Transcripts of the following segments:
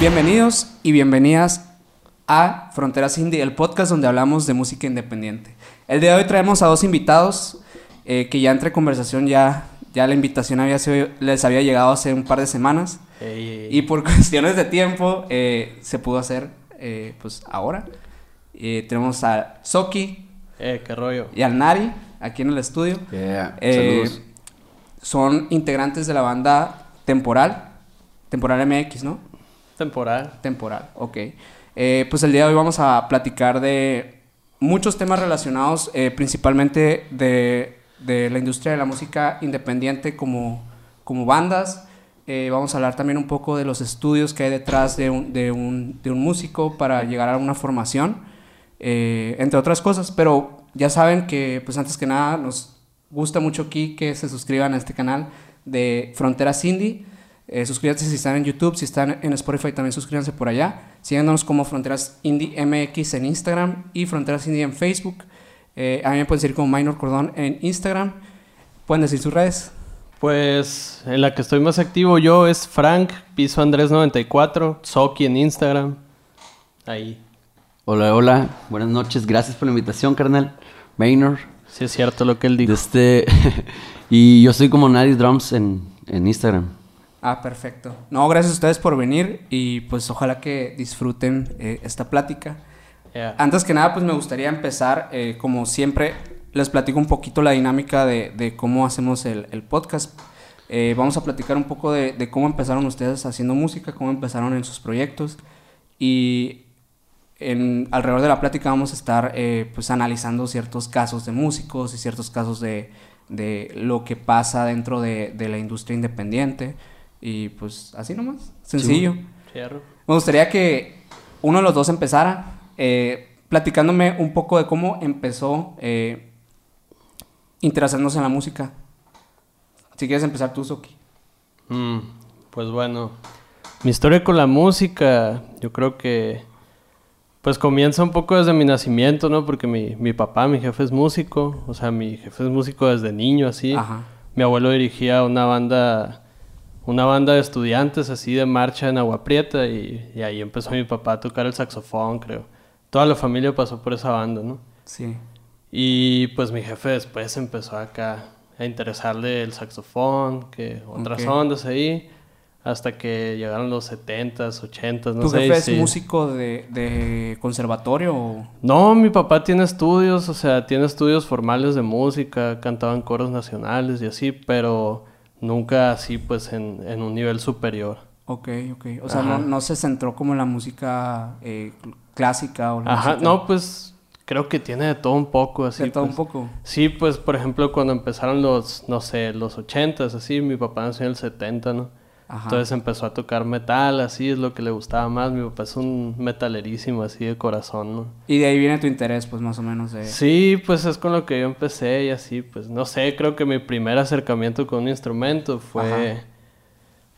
Bienvenidos y bienvenidas a Fronteras Indie, el podcast donde hablamos de música independiente. El día de hoy traemos a dos invitados eh, que ya entre conversación ya, ya la invitación había sido- les había llegado hace un par de semanas y por cuestiones de tiempo eh, se pudo hacer eh, pues ahora. Eh, tenemos a Soki Eh, qué rollo. y al Nari aquí en el estudio. Yeah. Eh, Saludos. son integrantes de la banda Temporal, Temporal MX, ¿no? Temporal. Temporal, ok. Eh, pues el día de hoy vamos a platicar de muchos temas relacionados eh, principalmente de, de la industria de la música independiente como, como bandas. Eh, vamos a hablar también un poco de los estudios que hay detrás de un, de un, de un músico para llegar a una formación, eh, entre otras cosas. Pero ya saben que, pues antes que nada, nos gusta mucho aquí que se suscriban a este canal de Fronteras Indie. Eh, suscríbanse si están en YouTube, si están en Spotify también suscríbanse por allá. Síganos como Fronteras Indie MX en Instagram y Fronteras Indie en Facebook. Eh, a mí me pueden seguir como Minor Cordón en Instagram. Pueden decir sus redes. Pues en la que estoy más activo yo es Frank, piso Andrés 94, Soki en Instagram. Ahí. Hola, hola. Buenas noches. Gracias por la invitación, carnal. Maynor. Sí es cierto lo que él dijo. Este... y yo soy como Nadie Drums en, en Instagram. Ah, perfecto. No, gracias a ustedes por venir y pues ojalá que disfruten eh, esta plática. Yeah. Antes que nada, pues me gustaría empezar, eh, como siempre, les platico un poquito la dinámica de, de cómo hacemos el, el podcast. Eh, vamos a platicar un poco de, de cómo empezaron ustedes haciendo música, cómo empezaron en sus proyectos y en, alrededor de la plática vamos a estar eh, pues analizando ciertos casos de músicos y ciertos casos de, de lo que pasa dentro de, de la industria independiente y pues así nomás, sencillo. Fierro. Me gustaría que uno de los dos empezara eh, platicándome un poco de cómo empezó eh, interesándose en la música. Si quieres empezar tú, Soki. Mm, pues bueno, mi historia con la música, yo creo que pues comienza un poco desde mi nacimiento, ¿no? Porque mi, mi papá, mi jefe es músico, o sea, mi jefe es músico desde niño, así. Ajá. Mi abuelo dirigía una banda, una banda de estudiantes así de marcha en Agua Prieta y, y ahí empezó mi papá a tocar el saxofón, creo. Toda la familia pasó por esa banda, ¿no? Sí. Y pues mi jefe después empezó acá a interesarle el saxofón, que otras Ok. ondas ahí, hasta que llegaron los 70s, 80s, no ¿Tu sé. jefe y es sí. músico de, de conservatorio o...? No, mi papá tiene estudios, o sea, tiene estudios formales de música, cantaba en coros nacionales y así, pero nunca así pues en, en un nivel superior. Ok, ok. O sea, no, no se centró como en la música eh, cl- clásica o la Ajá, música- no, pues creo que tiene de todo un poco, así. de todo un pues. poco. Sí, pues por ejemplo cuando empezaron los, no sé, los 80s, así, mi papá nació en el 70, ¿no? Ajá. Entonces empezó a tocar metal, así es lo que le gustaba más. Mi papá es un metalerísimo, así de corazón, ¿no? Y de ahí viene tu interés, pues más o menos de... Sí, pues es con lo que yo empecé y así, pues no sé, creo que mi primer acercamiento con un instrumento fue Ajá.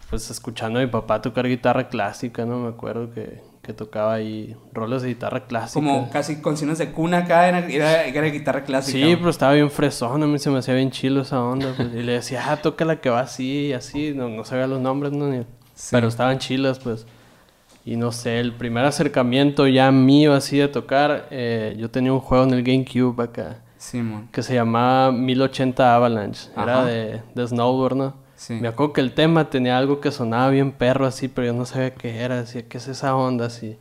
pues escuchando a mi papá tocar guitarra clásica, ¿no? Me acuerdo que, que tocaba ahí roles de guitarra clásica. Como casi canciones de cuna acá, era, era, era guitarra clásica. Sí, pero estaba bien fresón, a mí se me hacía bien chilo esa onda. pues, y le decía, ah, toca la que va así y así. No, no sabía los nombres, ¿no? Ni- Sí. Pero estaban chilas, pues. Y no sé, el primer acercamiento ya mío así de tocar, eh, yo tenía un juego en el GameCube acá Simón. que se llamaba 1080 Avalanche. Ajá. Era de, de snowboard, ¿no? Sí. Me acuerdo que el tema tenía algo que sonaba bien perro así, pero yo no sabía qué era. Decía, ¿qué es esa onda así?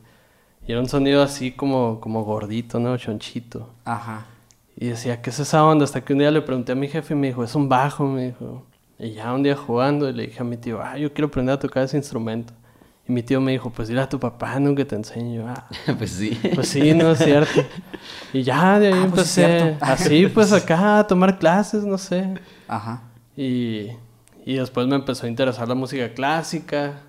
Y era un sonido así como, como gordito, ¿no? Chonchito. Ajá. Y decía, ¿qué es esa onda? Hasta que un día le pregunté a mi jefe y me dijo, es un bajo, me dijo. Y ya un día jugando y le dije a mi tío, ah, yo quiero aprender a tocar ese instrumento. Y mi tío me dijo, pues dile a tu papá, no, que te enseñe. Yo, ah, pues sí. pues sí, no es cierto. Y ya de ahí Ah, pues empecé así, pues acá a tomar clases, no sé. Ajá. Y, y después me empezó a interesar la música clásica.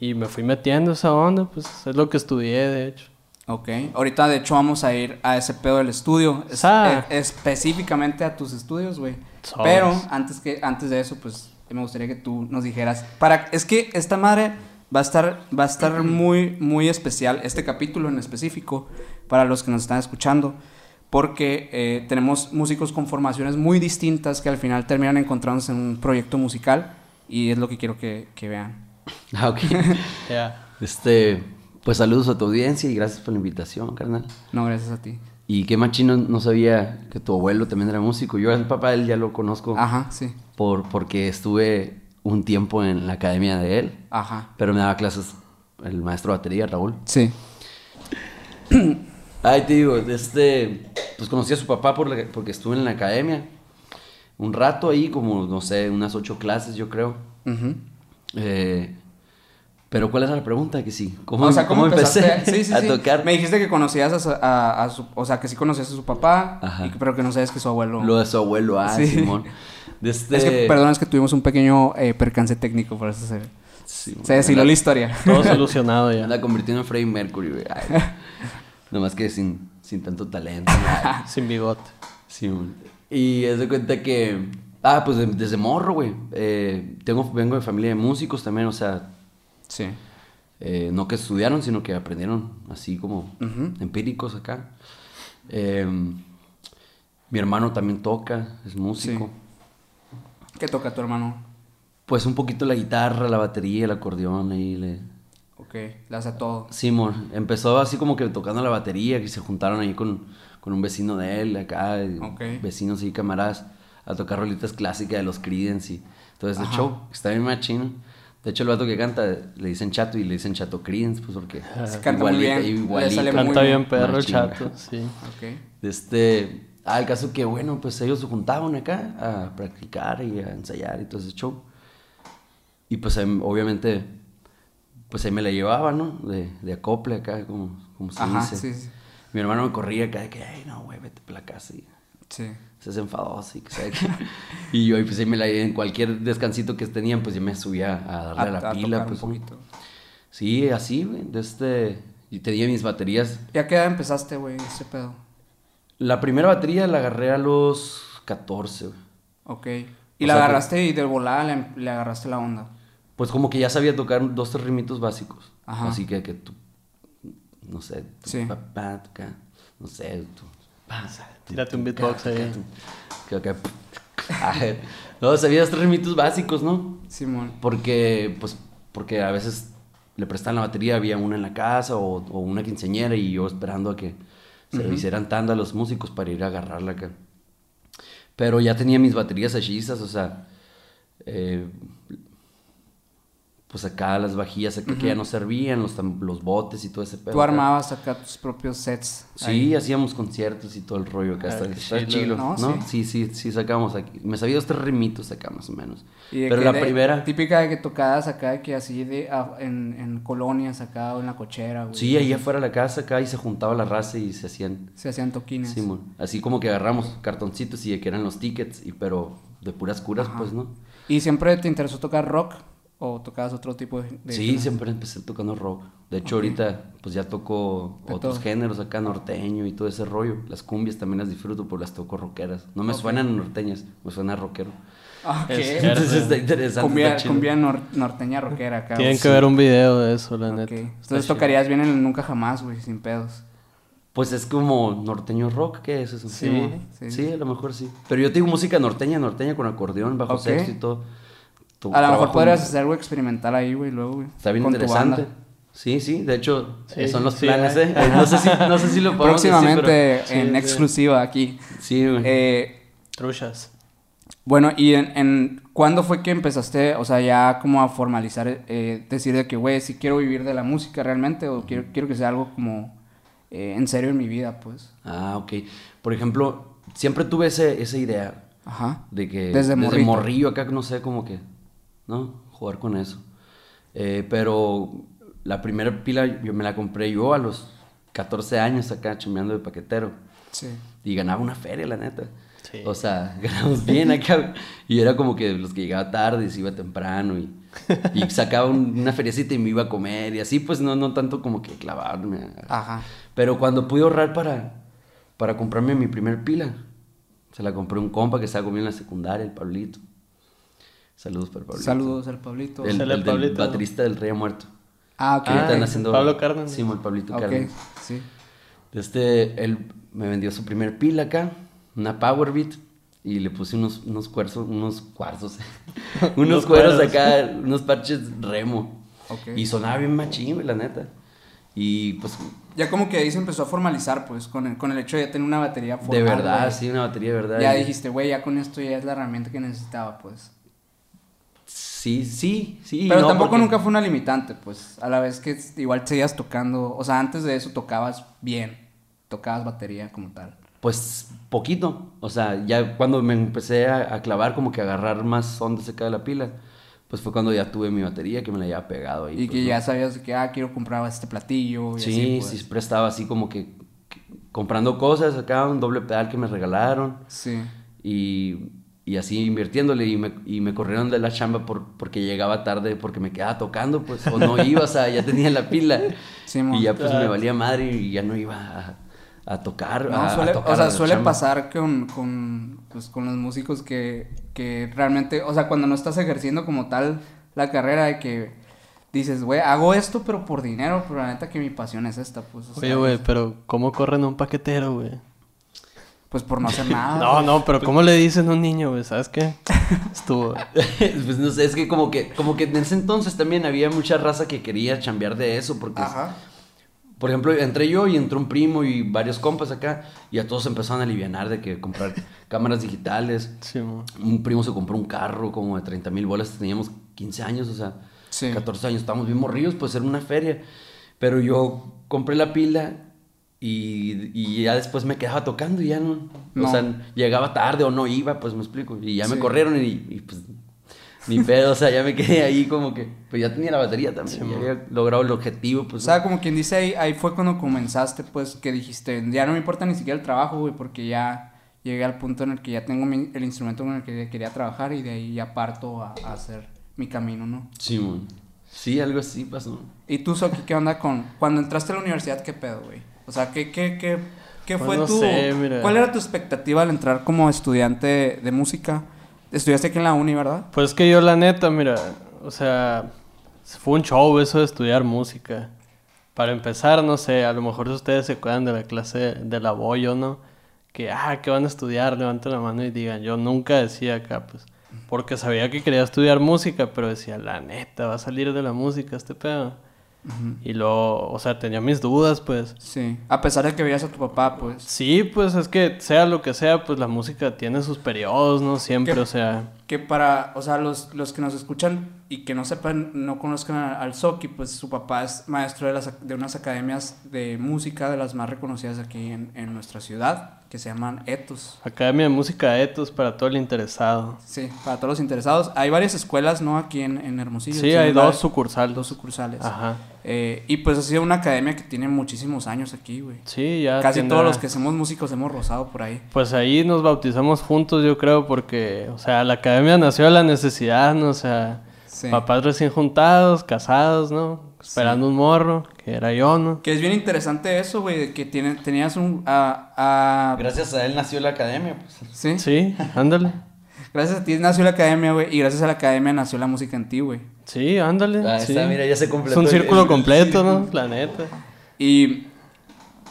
Y me fui metiendo esa onda, pues es lo que estudié, de hecho. Ok. Ahorita, de hecho, vamos a ir a ese pedo del estudio. Es- Ah. eh, específicamente a tus estudios, güey. Pero antes, que, antes de eso, pues me gustaría que tú nos dijeras. Para, es que esta madre va a estar, va a estar muy, muy especial. Este capítulo en específico, para los que nos están escuchando. Porque eh, tenemos músicos con formaciones muy distintas que al final terminan encontrándose en un proyecto musical. Y es lo que quiero que, que vean. Ah, ok. Ya. Este, pues saludos a tu audiencia y gracias por la invitación, carnal. No, gracias a ti. Y qué machino, no sabía que tu abuelo también era músico. Yo al papá de él ya lo conozco Ajá, sí. por, porque estuve un tiempo en la academia de él, Ajá. pero me daba clases el maestro de batería, Raúl. Sí. Ay, te digo, este, pues conocí a su papá por la- porque estuve en la academia. Un rato ahí, como, no sé, unas ocho clases, yo creo. Ujú. Eh, pero ¿cuál era la pregunta? Que sí. ¿Cómo, o sea, ¿cómo, empecé? Sí, sí, a sí. tocar? Me dijiste que conocías a su, a- a su- O sea, que sí conocías a su papá, Ajá. y que- pero que no sabes que su abuelo... Lo de su abuelo, ah, Sí. Simón. De este... Es que, perdón, es que tuvimos un pequeño eh, percance técnico, por eso se, Sí, se deshiló anda- la historia. Todo solucionado ya. Anda convirtiendo en Freddie Mercury, güey. Ay, Nomás que sin, sin tanto talento. Sin bigote. Sí. Y es de cuenta que. Ah, pues de- desde morro, güey. Eh, tengo, vengo de familia de músicos también, o sea, Sí. eh, no que estudiaron, sino que aprendieron así como empíricos acá. Eh, mi hermano también toca, es músico. ¿Qué toca tu hermano? Pues un poquito la guitarra, la batería, el acordeón ahí le. Ok, le hace todo. Simón, empezó así como que tocando la batería, que se juntaron ahí con, con un vecino de él, acá, y Ok. vecinos y camaradas, a tocar rolitas clásicas de los Creedence y todo ese Ajá. show, que está bien machino. De hecho, el vato que canta le dicen chato y le dicen chato Creedence, pues porque Se canta muy bien, le igualito. sale muy Canta bien. bien perro chato, sí. Ok. Este, ah, el caso que, bueno, pues ellos se juntaban acá a practicar y a ensayar y todo ese show. Y pues em, obviamente, pues ahí me la llevaba, ¿no? De, de acople acá, como, como se Ajá, dice. sí, sí. Mi hermano me corría acá de que, ay, no, güey, vete para la casa y Sí. se hace enfadoso y que sabe qué. Y yo ahí pues ahí me la en cualquier descansito que tenían, pues yo me subía a darle a, la a pila, pues. un poquito. Sí, así, güey, de este... Y tenía mis baterías. ¿Y a qué edad empezaste, güey, ese pedo? La primera batería la agarré a los 14, güey. Ok. Y O la que- agarraste y de volada le, le agarraste la onda. Pues como que ya sabía tocar dos, tres rimitos básicos. Ajá. Así que, que tú, no sé, tú, Sí. pa, pa, toca, no sé, tú, pa, sa, tú, Tírate un beatbox ahí. que ay, no, sabía dos, tres rimitos básicos, ¿no? Simón. Porque, pues, porque a veces le prestan la batería, había una en la casa o, o una quinceañera y yo esperando a que se hicieran tanda los músicos para ir a agarrarla acá. Pero ya tenía mis baterías hechizas, o sea, eh, pues acá las vajillas acá que ya no servían, los, los botes y todo ese pedo. Tú acá. armabas acá tus propios sets. Sí, ahí. hacíamos conciertos y todo el rollo acá. Ah, está qué está chilo. chilo, No, ¿no? Sí, sí, sí, sacamos aquí. Me sabía dos tres rimitos acá más o menos. Y de Pero la de- primera... Típica de que tocadas acá, de que así de, ah, en, en colonias acá o en la cochera, güey. Sí, ahí afuera de la casa acá y se juntaba la raza y se hacían... Se hacían toquines. Sí, mon. así como que agarramos cartoncitos y de que eran los tickets, y pero de puras curas, Ajá. pues, ¿no? ¿Y siempre te interesó tocar rock? ¿O tocabas otro tipo de...? de Sí, siempre empecé tocando rock. De hecho, ahorita pues ya toco De otros todo. géneros acá, norteño y todo ese rollo. Las cumbias también las disfruto, pero las toco rockeras. No me suenan norteñas, me suena rockero. Ah, ok. Es que- Entonces está interesante. Cumbia, está chido. cumbia nor- norteña rockera acá. Tienen que ver un video de eso, la Ok. neta. Entonces tocarías bien en el Nunca Jamás, güey, sin pedos. Pues es como norteño rock, ¿qué es eso? Sí, Sí, sí. a lo mejor sí. Pero yo tengo música norteña, norteña con acordeón, bajo sexto y todo. Tu- A lo mejor podrías hacer algo experimental ahí, güey, luego, güey. Está bien con tu interesante. banda. Sí, sí, de hecho, Sí, eh, son los sí, planes. ¿eh? Eh, No sé si, no sé si lo podemos decir, Próximamente pero- Sí, en sí. exclusiva aquí. Sí, güey. Eh, Truchas. bueno, ¿y en, en cuándo fue que empezaste, o sea, ya como a formalizar, eh, decir de que, güey, si quiero vivir de la música realmente o quiero, quiero que sea algo como eh, en serio en mi vida, pues? Ah, ok. Por ejemplo, siempre tuve ese, esa idea Ajá. de que Desde morrito. morrillo acá, no sé, como que, ¿no? Jugar con eso. Eh, pero la primera pila yo me la compré yo a los 14 años acá, chambeando de paquetero. Sí. Y ganaba una feria, la neta. Sí. O sea, ganamos bien acá. Y era como que los que llegaba tarde y se iba temprano. Y, y sacaba un- una feriecita y me iba a comer. Y así, pues no, no tanto como que clavarme. Ajá. Pero cuando pude ahorrar para, para comprarme mi primer pila, se la compré a un compa que estaba conmigo en la secundaria, el Pablito. Saludos para Pablito. Saludos al Pablito. El, el del Pablito. baterista del Rey ha muerto. Ah, ok. Ah, están haciendo... Pablo Cárdenas. Sí, el Pablito Ok, Cárdenas. sí. Este, él me vendió su primer pila acá, una Powerbeat, y le puse unos, unos cuarzos, unos cuarzos, unos cueros acá, unos parches remo. Ok. Y sonaba bien machín, güey, la neta. Y pues, Ya como que ahí se empezó a formalizar, pues, con el, con el hecho de ya tener una batería formal. de verdad, sí, una batería de verdad. Ya Y- dijiste, güey, ya con esto ya es la herramienta que necesitaba, pues. Sí, sí, sí. Pero no, tampoco porque- nunca fue una limitante, pues. A la vez que igual seguías tocando. O sea, antes de eso tocabas bien. Tocabas batería como tal. Pues poquito. O sea, ya cuando me empecé a, a clavar, como que a agarrar más ondas acá de la pila, pues fue cuando ya tuve mi batería, que me la había pegado ahí. Y pues, que ¿no? ya sabías que, ah, quiero comprar este platillo. Y Sí, así, pues. sí, siempre estaba así como que, que comprando cosas acá, un doble pedal que me regalaron. Sí. Y, y así invirtiéndole y me, y me corrieron de la chamba por, porque llegaba tarde, porque me quedaba tocando, pues, o no iba, o sea, ya tenía la pila. Sí, y ya pues me valía madre y ya no iba a, a tocar. No, a- a suele, tocar o sea, suele chamba. pasar con, con, pues, con los músicos que, que realmente, o sea, cuando no estás ejerciendo como tal la carrera de que dices, güey, hago esto pero por dinero, pero la neta que mi pasión es esta, pues. o Oye, güey, pero ¿cómo corren a un paquetero, güey? Pues por no hacer nada. No, güey. no, pero ¿cómo le dicen a un niño, güey? ¿Sabes qué? Estuvo. pues no sé, es que como que, como que en ese entonces también había mucha raza que quería chambear de eso, porque, Ajá. por ejemplo, entré yo y entró un primo y varios compas acá, y a todos empezaron a alivianar de que comprar cámaras digitales. Sí, mo. Un primo se compró un carro como de 30 mil bolas, teníamos 15 años, o sea, Sí. 14 años, estábamos bien morridos, pues era una feria. Pero yo compré la pila y, y ya después me quedaba tocando y ya no, No. O sea, llegaba tarde o no iba, pues me explico. Y ya me corrieron y, y, pues ni pedo, o sea, ya me quedé ahí como que, pues ya tenía la batería también, Sí, ya había logrado el objetivo, O pues. sea, como quien dice ahí, ahí fue cuando comenzaste, pues, que dijiste, ya no me importa ni siquiera el trabajo, güey, porque ya llegué al punto en el que ya tengo mi- el instrumento con el que quería trabajar y de ahí ya parto a, a hacer mi camino, ¿no? Sí, mon. sí, algo así pasó. ¿Y tú, Soki, qué onda con... Cuando entraste a la universidad, qué pedo, güey? O sea, ¿qué, qué, qué, qué Pues fue no tu... sé, mira. ¿Cuál era tu expectativa al entrar como estudiante de música? Estudiaste aquí en la uni, ¿verdad? Pues que yo, la neta, mira, o sea, fue un show eso de estudiar música. Para empezar, no sé, a lo mejor ustedes se acuerdan de la clase del abollo, ¿no? Que, ah, que van a estudiar, levanten la mano y digan. Yo nunca decía acá, pues, porque sabía que quería estudiar música, pero decía, la neta, va a salir de la música este pedo. Y luego, o sea, tenía mis dudas, pues. Sí. A pesar de que veías a tu papá, pues... Sí, pues es que sea lo que sea, pues la música tiene sus periodos, ¿no? Siempre, o sea... que para, o sea, los, los que nos escuchan y que no sepan, no conozcan a- al Soki, pues su papá es maestro de, las, de unas academias de música de las más reconocidas aquí en, en nuestra ciudad, que se llaman ETOS. Academia de Música Etos para todo el interesado. Sí, para todos los interesados. Hay varias escuelas, ¿no? Aquí en, en Hermosillo. Sí, hay dos sucursales. dos sucursales. Ajá. Eh, y pues ha sido una academia que tiene muchísimos años aquí, güey. Sí, ya Casi todos los que somos músicos hemos rozado por ahí. Pues ahí nos bautizamos juntos, yo creo, porque, o sea, la academia nació de la necesidad, ¿no? O sea, Sí. papás recién juntados, casados, ¿no? Esperando un morro, que era yo, ¿no? Que es bien interesante eso, güey, de que tiene, tenías un... a- a- Gracias a él nació la academia, pues. ¿Sí? Sí, ándale. Gracias a ti nació la academia, güey, y gracias a la academia nació la música en ti, güey. Sí, ándale. Ah, sí. está, mira, ya se Es completó. un el- círculo el- completo, el- ¿no? La neta. Y,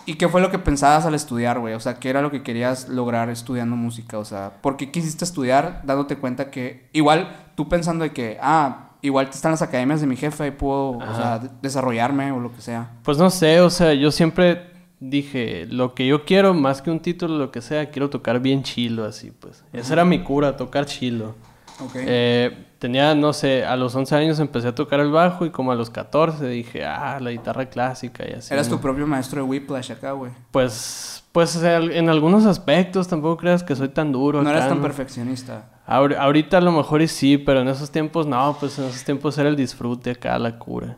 ¿Y qué fue lo que pensabas al estudiar, güey? O sea, ¿qué era lo que querías lograr estudiando música? O sea, ¿por qué quisiste estudiar dándote cuenta que igual tú pensando de que, ah, igual están las academias de mi jefe y puedo, o sea, desarrollarme o lo que sea? Pues no sé, o sea, yo siempre dije, lo que yo quiero, más que un título, lo que sea, quiero tocar bien chilo, así, pues. Esa era mi cura, tocar chilo. Ok. Eh, tenía, no sé, a los 11 años empecé a tocar el bajo y como a los 14 dije, ah, la guitarra clásica y así. Eras tu propio maestro de Whiplash acá, güey. Pues, pues o sea, en algunos aspectos tampoco creas que soy tan duro. No acá, eras tan perfeccionista. Ahor- ahorita a lo mejor y sí, pero en esos tiempos no, pues en esos tiempos era el disfrute acá, la cura.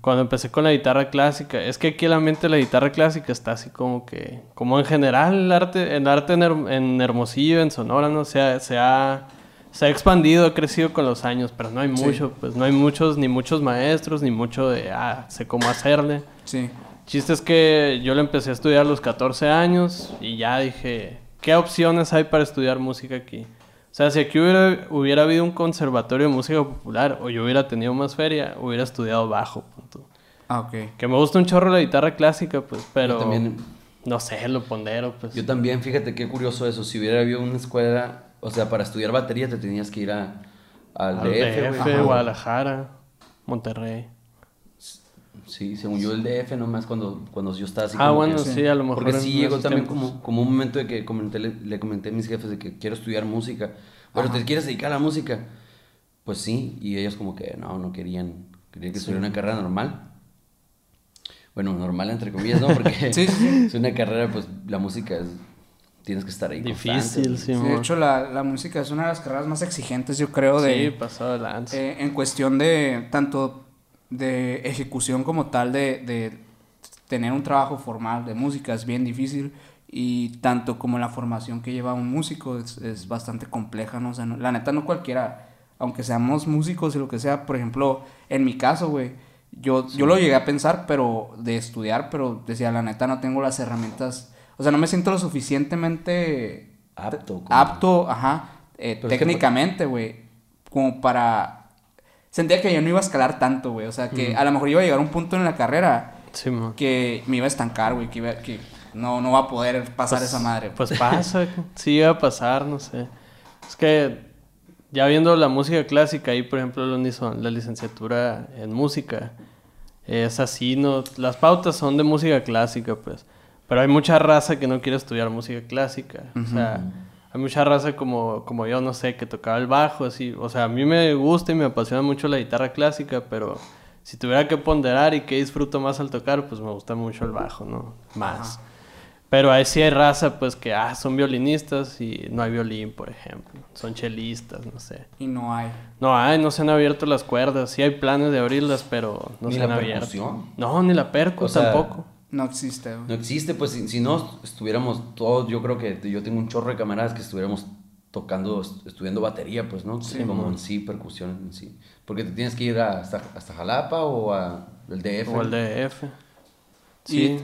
Cuando empecé con la guitarra clásica, es que aquí el ambiente de la guitarra clásica está así como que, como en general el arte, el arte en, Her- en Hermosillo, en Sonora, no se ha, se ha, se ha expandido, ha crecido con los años, pero no hay Sí. mucho, pues no hay muchos, ni muchos maestros, ni mucho de, ah, sé cómo hacerle. Sí. Chiste es que yo lo empecé a estudiar a los 14 años y ya dije, ¿qué opciones hay para estudiar música aquí? O sea, si aquí hubiera, hubiera habido un conservatorio de música popular o yo hubiera tenido más feria, hubiera estudiado bajo, punto. Ah, ok. Que me gusta un chorro la guitarra clásica, pues, pero... Yo también, No sé, lo pondero, pues. yo también, fíjate qué curioso eso. Si hubiera habido una escuela, o sea, para estudiar batería te tenías que ir a, al, Al DF, DF. Guadalajara, Monterrey. Sí, según yo el DF nomás cuando, cuando yo estaba así Ah, como bueno, que- sí, a lo mejor. Porque sí llegó también como, como un momento de que comenté, le, le comenté a mis jefes de que quiero estudiar música. Pero te quieres dedicar a la música. Pues sí, y ellos como que no, no querían, querían que estudiara una carrera normal. Bueno, normal entre comillas, ¿no? Porque Sí, sí, sí. es una carrera, pues la música es, tienes que estar ahí. Difícil, sí, Sí, de hecho, la, la música es una de las carreras más exigentes, yo creo, de, Sí, pasado de lanza. eh, en cuestión de tanto de ejecución como tal, de, de tener un trabajo formal de música es bien difícil y tanto como la formación que lleva un músico es, es bastante compleja, ¿no? O sea, no- la neta no cualquiera, aunque seamos músicos y lo que sea, por ejemplo, en mi caso, güey, yo, yo lo llegué a pensar, pero de estudiar, pero decía, la neta no tengo las herramientas, o sea, no me siento lo suficientemente Apto. como- apto, ajá, eh, que- técnicamente, güey, como para... Sentía que yo no iba a escalar tanto, güey, o sea, que a lo mejor iba a llegar a un punto en la carrera Sí, que me iba a estancar, güey, que, iba- que no, no va a poder pasar Pues- esa madre. Pues pasa, sí iba a pasar, no sé. Es que ya viendo la música clásica, ahí por ejemplo la licenciatura en música, es así, ¿no? Las pautas son de música clásica, pues. Pero hay mucha raza que no quiere estudiar música clásica. O sea, hay mucha raza como, como yo, no sé, que tocaba el bajo, así. O sea, a mí me gusta y me apasiona mucho la guitarra clásica, pero si tuviera que ponderar y que disfruto más al tocar, pues me gusta mucho el bajo, ¿no? Más. Pero ahí sí hay raza, pues que ah, son violinistas y no hay violín, por ejemplo. Son chelistas, no sé. Y no hay. No hay, no se han abierto las cuerdas. Sí hay planes de abrirlas, pero no Ni se la han abierto. percusión. No, ni la percu O sea, tampoco. No existe, güey. No existe, pues si, si no estuviéramos todos, yo creo que yo tengo un chorro de camaradas que estuviéramos tocando, est- estudiando batería, pues, ¿no? Sí, como en sí, percusión en sí. Porque te tienes que ir a- hasta, hasta Jalapa o a el DF. O el DF. Sí.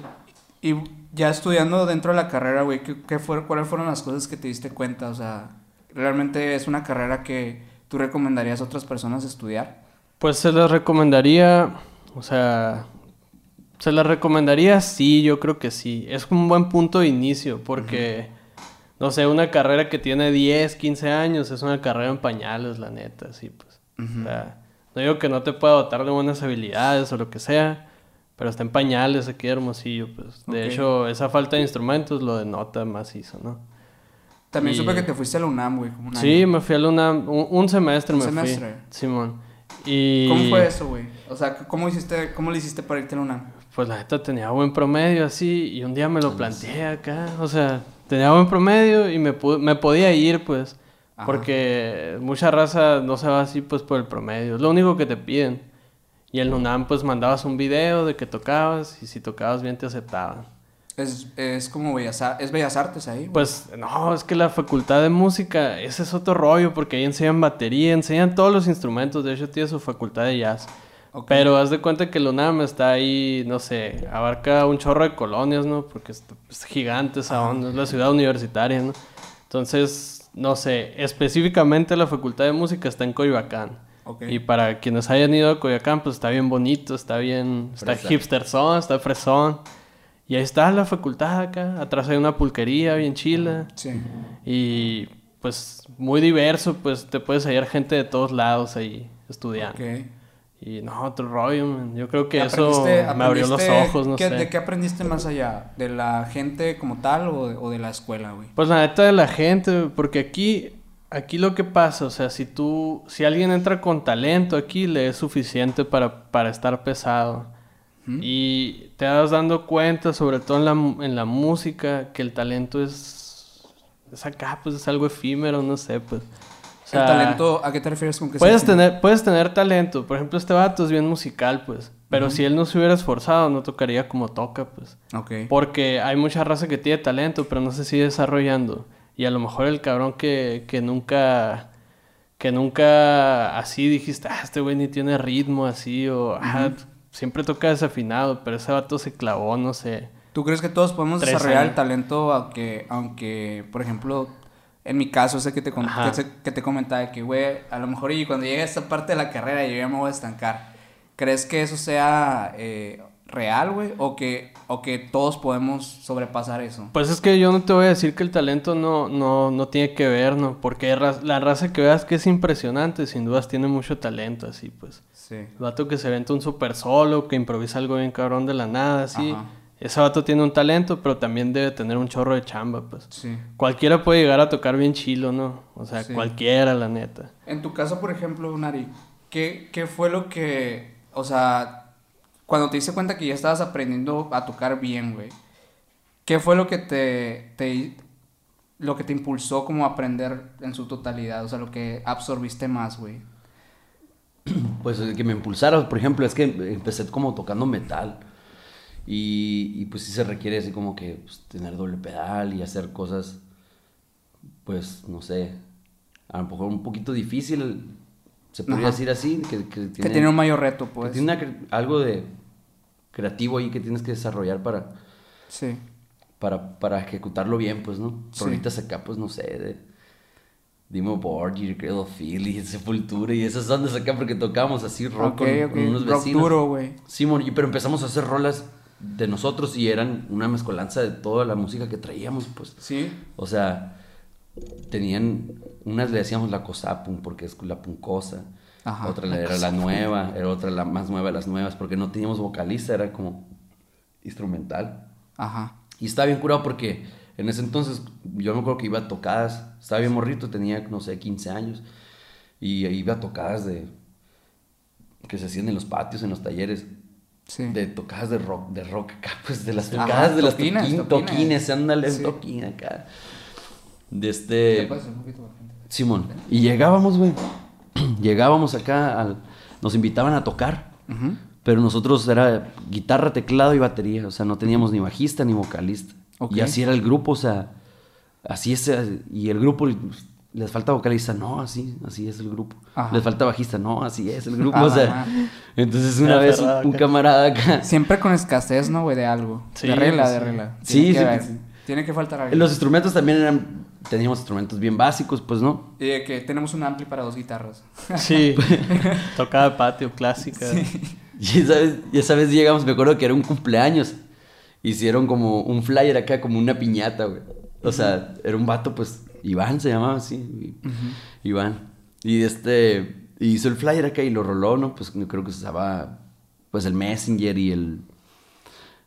Y, y ya estudiando dentro de la carrera, güey, ¿qué, qué fue, ¿cuáles fueron las cosas que te diste cuenta? O sea, ¿realmente es una carrera que tú recomendarías a otras personas estudiar? Pues se las recomendaría, o sea, se las recomendaría, sí, yo creo que sí. Es un buen punto de inicio porque, no sé, una carrera que tiene 10, 15 años es una carrera en pañales, la neta, sí, pues. O sea, no digo que no te pueda dotar de buenas habilidades o lo que sea, pero está en pañales aquí Hermosillo, pues. De hecho, esa falta de instrumentos lo denota macizo, ¿no? También Y- supe que te fuiste a la UNAM, güey. como un Sí, año. me fui a la UNAM, un, un semestre ¿Un me semestre? fui. Simón. Y... ¿Cómo fue eso, güey? O sea, ¿cómo hiciste, cómo le hiciste para irte a la UNAM? Pues la neta tenía buen promedio así y un día me lo planteé acá, o sea, tenía buen promedio y me, me podía ir pues, Ajá. porque mucha raza no se va así pues por el promedio, es lo único que te piden. Y en UNAM pues mandabas un video de que tocabas y si tocabas bien te aceptaban. Es, es como Bellas, es Bellas Artes ahí, güey. Pues no, es que la facultad de música, ese es otro rollo porque ahí enseñan batería, enseñan todos los instrumentos, de hecho tiene su facultad de jazz. Pero haz de cuenta que el UNAM está ahí, no sé, abarca un chorro de colonias, ¿no? Porque es, es gigante esa onda, es la ciudad universitaria, ¿no? Entonces, no sé, específicamente la Facultad de Música está en Coyoacán. Y para quienes hayan ido a Coyoacán, pues está bien bonito, está bien, está Fresa. hipsterzón, está fresón. Y ahí está la facultad acá, atrás hay una pulquería bien chila. Sí. Y pues muy diverso, pues te puedes hallar gente de todos lados ahí estudiando. Ok. Y no, otro rollo, man. Yo creo que ¿Qué eso me abrió los ojos, no qué- sé. ¿De qué aprendiste más allá? ¿De la gente como tal o de, o de la escuela, güey? Pues la neta de la gente, porque aquí, aquí lo que pasa, o sea, si tú, si alguien entra con talento aquí, le es suficiente para, para estar pesado. Y te das dando cuenta, sobre todo en la, en la música, que el talento es, es acá, pues es algo efímero, no sé, pues. O sea, ¿El talento, a qué te refieres con que sea Puedes efímero? tener, puedes tener talento. Por ejemplo, este vato es bien musical, pues. Pero si él no se hubiera esforzado, no tocaría como toca, pues. Ok. Porque hay mucha raza que tiene talento, pero no se sigue desarrollando. Y a lo mejor el cabrón que, que nunca... Que nunca así dijiste, ah, este güey ni tiene ritmo así, o ah, siempre toca desafinado, pero ese vato se clavó, no sé. ¿Tú crees que todos podemos desarrollar el años. talento aunque, aunque, por ejemplo, en mi caso, ese que te, Ajá. que, te comentaba de que, güey, a lo mejor y cuando llegue a esta parte de la carrera yo ya me voy a estancar. ¿Crees que eso sea eh, real, güey? ¿O que, ¿O que todos podemos sobrepasar eso? Pues es que yo no te voy a decir que el talento no, no, no tiene que ver, ¿no? Porque ra- la raza que veas que es impresionante, sin dudas tiene mucho talento, así pues. Sí. El vato que se venta un super solo, que improvisa algo bien cabrón de la nada, así. Ajá. Ese vato tiene un talento, pero también debe tener un chorro de chamba, pues. Sí. Cualquiera puede llegar a tocar bien chilo, ¿no? O sea, Sí. cualquiera, la neta. En tu caso, por ejemplo, Nari, ¿qué, ¿qué fue lo que, o sea, cuando te diste cuenta que ya estabas aprendiendo a tocar bien, güey? ¿Qué fue lo que te, te, lo que te impulsó como a aprender en su totalidad? O sea, lo que absorbiste más, güey. Pues el que me impulsara, por ejemplo, es que empecé como tocando metal. Y, y, pues sí se requiere así como que pues, tener doble pedal y hacer cosas, pues no sé, a lo mejor un poquito difícil, se podría Ajá. decir así, que, que Que tiene un mayor reto, que pues. tiene una cre- algo de creativo ahí que tienes que desarrollar para, Sí. para, para ejecutarlo bien, pues, ¿no? Sí. Ahorita acá, pues, no sé, de Dimo Borgir, of Filth, Sepultura y esas ondas acá porque tocábamos así rock con, unos Rock vecinos. duro, güey. Simón, y pero empezamos a hacer rolas de nosotros y eran una mezcolanza de toda la música que traíamos, pues. Sí. O sea, tenían, unas le decíamos la cosapun porque es la puncosa, Ajá, otra la era la nueva, era otra la más nueva de las nuevas porque no teníamos vocalista, era como instrumental. Ajá. Y estaba bien curado porque en ese entonces yo me acuerdo que iba a tocadas, estaba bien morrito, tenía, no sé, 15 años, y iba a tocadas de que se hacían en los patios, en los talleres, Sí. de tocadas de rock, de rock acá, pues de las Ajá, tocadas de las toquines, toquines, toquines. toquines, ándale, toquín acá. De ¿Te este? Simón. Y llegábamos, güey. llegábamos acá al nos invitaban a tocar. Pero nosotros era guitarra, teclado y batería, o sea, no teníamos ni bajista ni vocalista. Y así era el grupo, o sea, así es, y el grupo les falta vocalista, no, así, así es el grupo. Ajá. Les falta bajista, no, así es el grupo, Ajá, o sea. ajá. Entonces una vez un, camarada acá, Siempre con escasez, ¿no, güey? De algo. Sí, de regla, de sí. regla. Sí, Tiene que sí. Tiene que faltar algo. los instrumentos también eran, teníamos instrumentos bien básicos, pues, ¿no? Y de que tenemos un ampli para dos guitarras. Sí, tocaba de patio, clásica. Y esa vez, y esa vez llegamos, me acuerdo que era un cumpleaños. Hicieron como un flyer acá, como una piñata, güey. O sea, era un vato, pues, Iván se llamaba así. y- Iván. Y este, hizo el flyer acá y lo roló, ¿no? Pues yo creo que se usaba, pues, el Messenger y el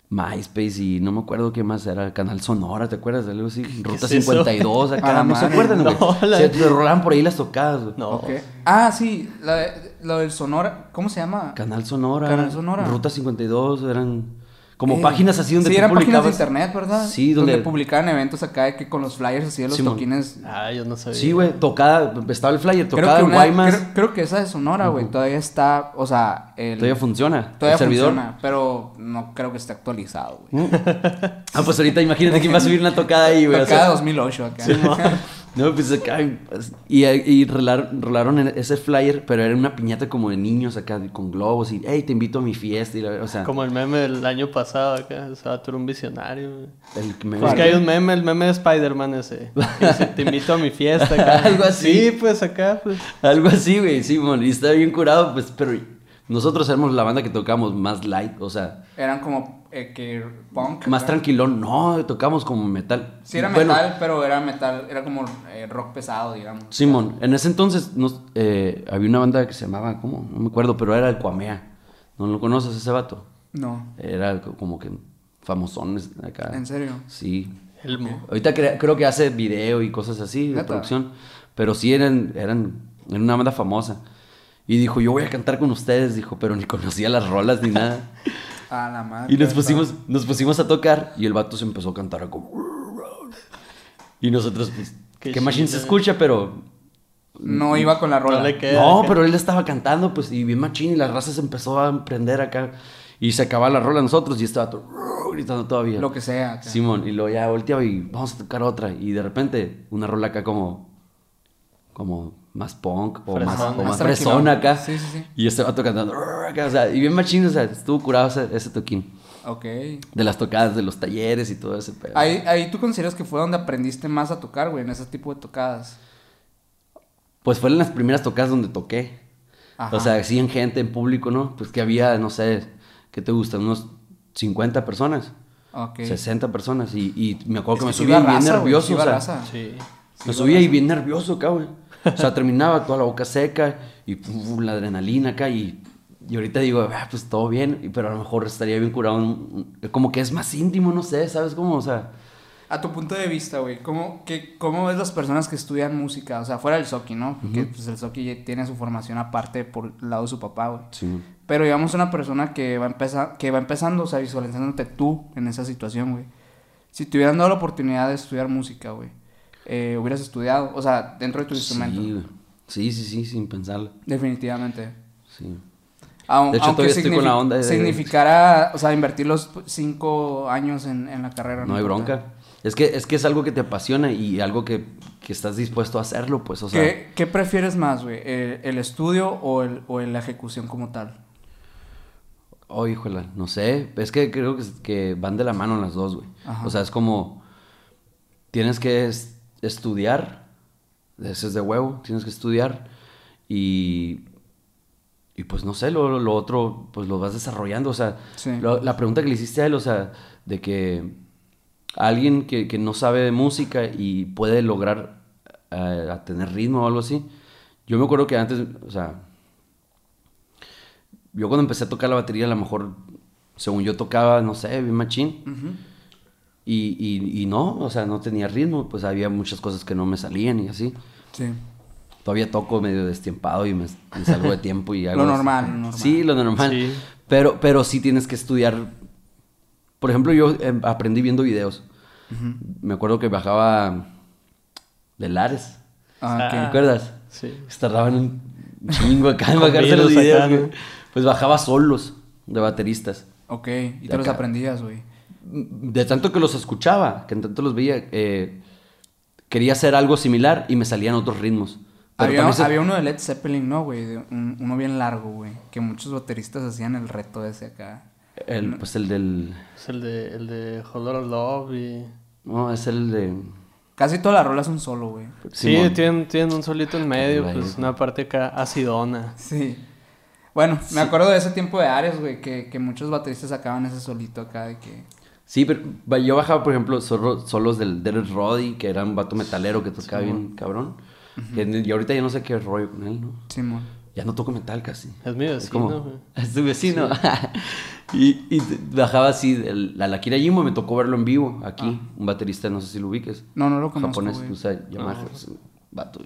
MySpace y no me acuerdo qué más era, Canal Sonora, ¿te acuerdas de algo así? Ruta es eso? 52 A acá, la ¿no se acuerdan, güey? No, la- Se, rolaban por ahí las tocadas, güey. No. Ok. Ah, sí. La lo del Sonora. ¿Cómo se llama? Canal Sonora. Canal Sonora. Ruta 52, eran como Eh, páginas así donde Sí, tú eran páginas de internet, ¿verdad? Sí, donde- publicaban eventos acá de que con los flyers así de los toquines. Ah, yo no sabía. Sí, güey, tocada, estaba el flyer, Creo tocada que, en una- Guaymas. creo, creo que esa de Sonora, güey, todavía está, o sea, el, Todavía funciona. todavía el servidor. funciona, pero no creo que esté actualizado, güey. Ah, pues ahorita imagínate quién va a subir una tocada ahí, güey. o Tocada sea, 2008 acá. no, pues acá. Y, y rolar- rolaron en ese flyer, pero era una piñata como de niños acá, con globos y, hey, te invito a mi fiesta. Y la- o sea, Como el meme del año pasado acá. Ese vato era un visionario. el que me- Es que hay un meme, el meme de Spider-Man ese. que dice, te invito a mi fiesta acá. Algo así. Sí, pues acá, pues. Algo así, güey, Simón. Y está bien curado, pues, pero nosotros éramos la banda que tocamos más light, o sea, Eran como eh, que punk. más tranquilón. No, tocamos como metal. Sí, era Bueno, metal, pero era metal, era como eh, rock pesado, digamos. Simón, en ese entonces nos, eh, había una banda que se llamaba, ¿cómo? No me acuerdo, pero era el Cuamea. ¿No lo conoces ese vato? No, Era co- como que famosones acá. ¿en serio? Sí. Elmo. Ahorita cre- creo que hace video y cosas así de producción. Pero sí eran, eran, eran una banda famosa. Y dijo, yo voy a cantar con ustedes, dijo, pero ni conocía las rolas ni nada. A la madre. Y nos pusimos, nos pusimos a tocar y el vato se empezó a cantar como... Y nosotros, pues, Qué que Machine se escucha, pero... No iba con la rola. No le queda. No, pero él estaba cantando, pues, y bien machín, y la raza se empezó a prender acá. Y se acababa la rola nosotros y estaba todo, gritando todavía. Lo que sea. acá. Simón, y luego ya volteaba y vamos a tocar otra. Y de repente, una rola acá como. como más punk o más, o más acá. Sí, sí, sí. Y este vato cantando. acá, o sea, y bien machín, o sea, estuvo curado ese, ese toquín. Ok. De las tocadas, de los talleres y todo ese pedo. Ahí, ahí tú consideras que fue donde aprendiste más a tocar, güey, en ese tipo de tocadas. Pues fueron las primeras tocadas donde toqué. Ajá. O sea, sí en gente, en público, ¿no? Pues que había, no sé, ¿qué te gustan? Unos 50 personas, Ok. 60 personas. Y, y me acuerdo Es que me subía bien nervioso. sí iba o sea, raza. Sí. me subía y bien nervioso acá, güey. O sea, terminaba toda la boca seca y puf, la adrenalina acá. Y, y ahorita digo, ah, pues todo bien, pero a lo mejor estaría bien curado. un- un- como que es más íntimo, no sé, ¿sabes cómo? O sea, A tu punto de vista, güey, ¿cómo, ¿cómo ves las personas que estudian música? O sea, fuera del Soki, ¿no? Porque pues, el Soki tiene su formación aparte por el lado de su papá, güey. sí. Pero digamos una persona que va, empezar, que va empezando, o sea, visualizándote tú en esa situación, güey. Si te hubieran dado la oportunidad de estudiar música, güey, eh, hubieras estudiado, o sea, dentro de tu instrumento. Sí, güey. sí, sí, sí, sin pensarlo. Definitivamente. Sí. Aun- De hecho, aunque todavía estoy con la onda de- Significara, o sea, invertir los cinco años en, en la carrera. No hay importa. bronca. Es que, es que es algo que te apasiona y algo que, que estás dispuesto a hacerlo, pues, o sea. ¿Qué, qué prefieres más, güey? ¿El, el estudio o, el, o la ejecución como tal? Oh, híjola, no sé. Es que creo que, que van de la mano las dos, güey. O sea, es como. Tienes que es- estudiar. Ese es de huevo. Tienes que estudiar. Y. Y pues no sé, lo, lo otro, pues lo vas desarrollando. O sea, Sí. lo- la pregunta que le hiciste a él, o sea, de que alguien que, que no sabe de música y puede lograr eh, a tener ritmo o algo así. Yo me acuerdo que antes, o sea, yo cuando empecé a tocar la batería, a lo mejor, según yo tocaba, no sé, bien machín. Y, y, y no, o sea, no tenía ritmo, pues había muchas cosas que no me salían y así. Sí. Todavía toco medio destiempado y me, me salgo de tiempo y hago Lo normal, lo normal. Sí, lo normal. Sí. Pero, pero sí tienes que estudiar. Por ejemplo, yo eh, aprendí viendo videos. Me acuerdo que bajaba de Lares. Ah, ¿Te ok. acuerdas? Sí. Se tardaban un chingo acá en bajarse los videos. acá, güey. ¿no? Pues bajaba solos de bateristas. Ok, y te los aprendías, güey. De tanto que los escuchaba, que en tanto los veía, eh, quería hacer algo similar y me salían otros ritmos. Había, se- había uno de Led Zeppelin, ¿no, güey? Un- uno bien largo, güey. Que muchos bateristas hacían el reto ese acá. el, pues el del... Es el de, el de Whole Lotta Love y... No, es el de... Casi todas las rolas son solo, güey. Sí, tienen, tienen un solito en medio, pues una parte acá acidona. Sí. Bueno, me acuerdo de ese tiempo de Ares, güey, que, que muchos bateristas sacaban ese solito acá de que... Sí, pero yo bajaba, por ejemplo, solo- solos del Derek Roddy, que era un vato metalero que tocaba bien cabrón. Que- y ahorita ya no sé qué rollo con él, ¿no? Simón. Ya no toco metal casi. Es mi Es vecino, como, güey. es tu vecino. y, y bajaba así, el- la Lakira Jimbo, me tocó verlo en vivo aquí. Un baterista, no sé si lo ubiques. No, no lo conozco, Japonés, güey. usa Yamaha. No. es un vato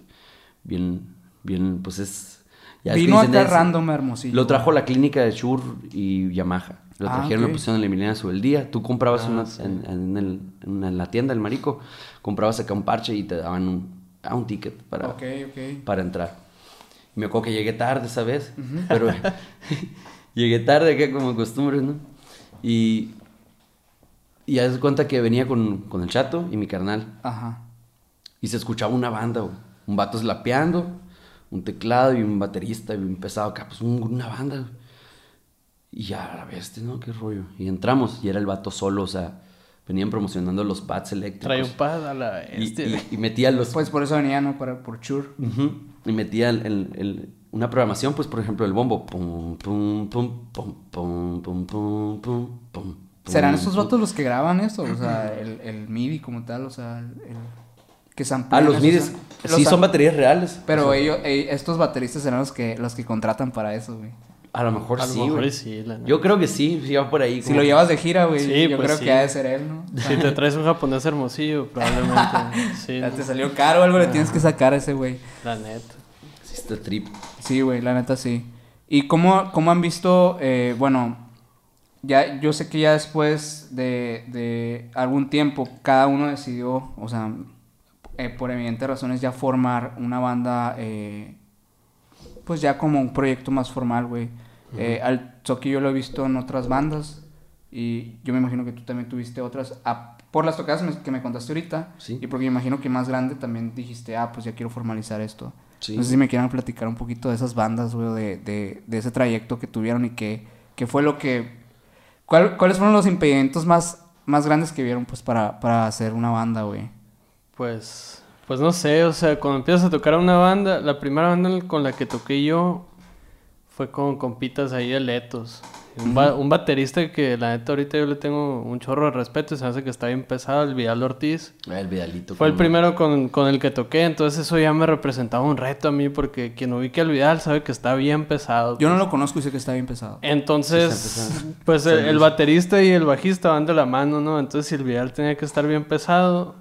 bien, bien, pues es... ya es que Vino acá es- random hermosillo. Lo trajo la clínica de Shure y Yamaha. Lo Ah, trajeron, ok. lo pusieron en la Emiliana sobre el día. Tú comprabas Ah, una, sí. en, en el- en la tienda del marico, comprabas acá un parche y te daban un, ah, un ticket para, para entrar. Me acuerdo que llegué tarde esa vez, pero llegué tarde acá como costumbre, ¿no? Y, y ya se cuenta que venía con, con el chato y mi carnal. Ajá. Y se escuchaba una banda, güey. Un vato slapeando, un teclado y un baterista bien pesado acá, pues un- una banda. güey. Y ya, la bestia, ¿no? Qué rollo. Y entramos y era el vato solo, o sea, venían promocionando los pads eléctricos. Trae un pad a la y, este. y- y metía los... Pues por eso venía, ¿no? Para, por Shure. Ujú. Y metía el- el- el- una programación, pues, por ejemplo, el bombo. Pum, pum, pum, pum, pum, pum, pum, pum, pum, ¿Serán pum. vatos los que graban esto? O sea, el, el MIDI como tal, o sea, el... que Ah, los esos- midis. los Sí, sam- son baterías reales. Pero O sea, ellos, eh, estos bateristas serán los que, los que contratan para eso, güey. A lo mejor a lo sí, mejor güey. y sí, la neta. Yo creo que sí, sí va por ahí. Si como lo llevas de gira, güey, Sí, yo pues creo sí. que ha de ser él, ¿no? Si te traes un japonés hermosillo, probablemente. Sí, Ya ¿no? te salió caro, algo le tienes que sacar a ese güey. la neta. Sí, está trip. Sí, güey, la neta sí. ¿Y cómo, cómo han visto, eh, bueno, ya yo sé que ya después de, de algún tiempo cada uno decidió, o sea, eh, por evidentes razones ya formar una banda, eh, pues ya como un proyecto más formal, güey. Eh, al Zoki yo lo he visto en otras bandas y yo me imagino que tú también tuviste otras, ah, por las tocadas me- que me contaste ahorita Sí. y porque me imagino que más grande también dijiste, ah, pues ya quiero formalizar esto. Sí. No sé si me quieran platicar un poquito de esas bandas, güey, de, de, de ese trayecto que tuvieron y que, que fue lo que... ¿cuál- ¿Cuáles fueron los impedimentos más, más grandes que vieron, pues, para, para hacer una banda, güey? Pues, pues no sé, o sea, cuando empiezas a tocar a una banda, la primera banda con la que toqué yo fue con compitas ahí de Letos. Un, ba- un baterista que la neta ahorita yo le tengo un chorro de respeto y se me hace que está bien pesado, el Vidal Ortiz. El Vidalito. Fue el primero con, con el que toqué, entonces eso ya me representaba un reto a mí porque quien ubique al Vidal sabe que está bien pesado. Yo no lo conozco y sé que está bien pesado. Entonces, Sí, está pesado. pues el, baterista y el bajista van de la mano, ¿no? Entonces si el Vidal tenía que estar bien pesado,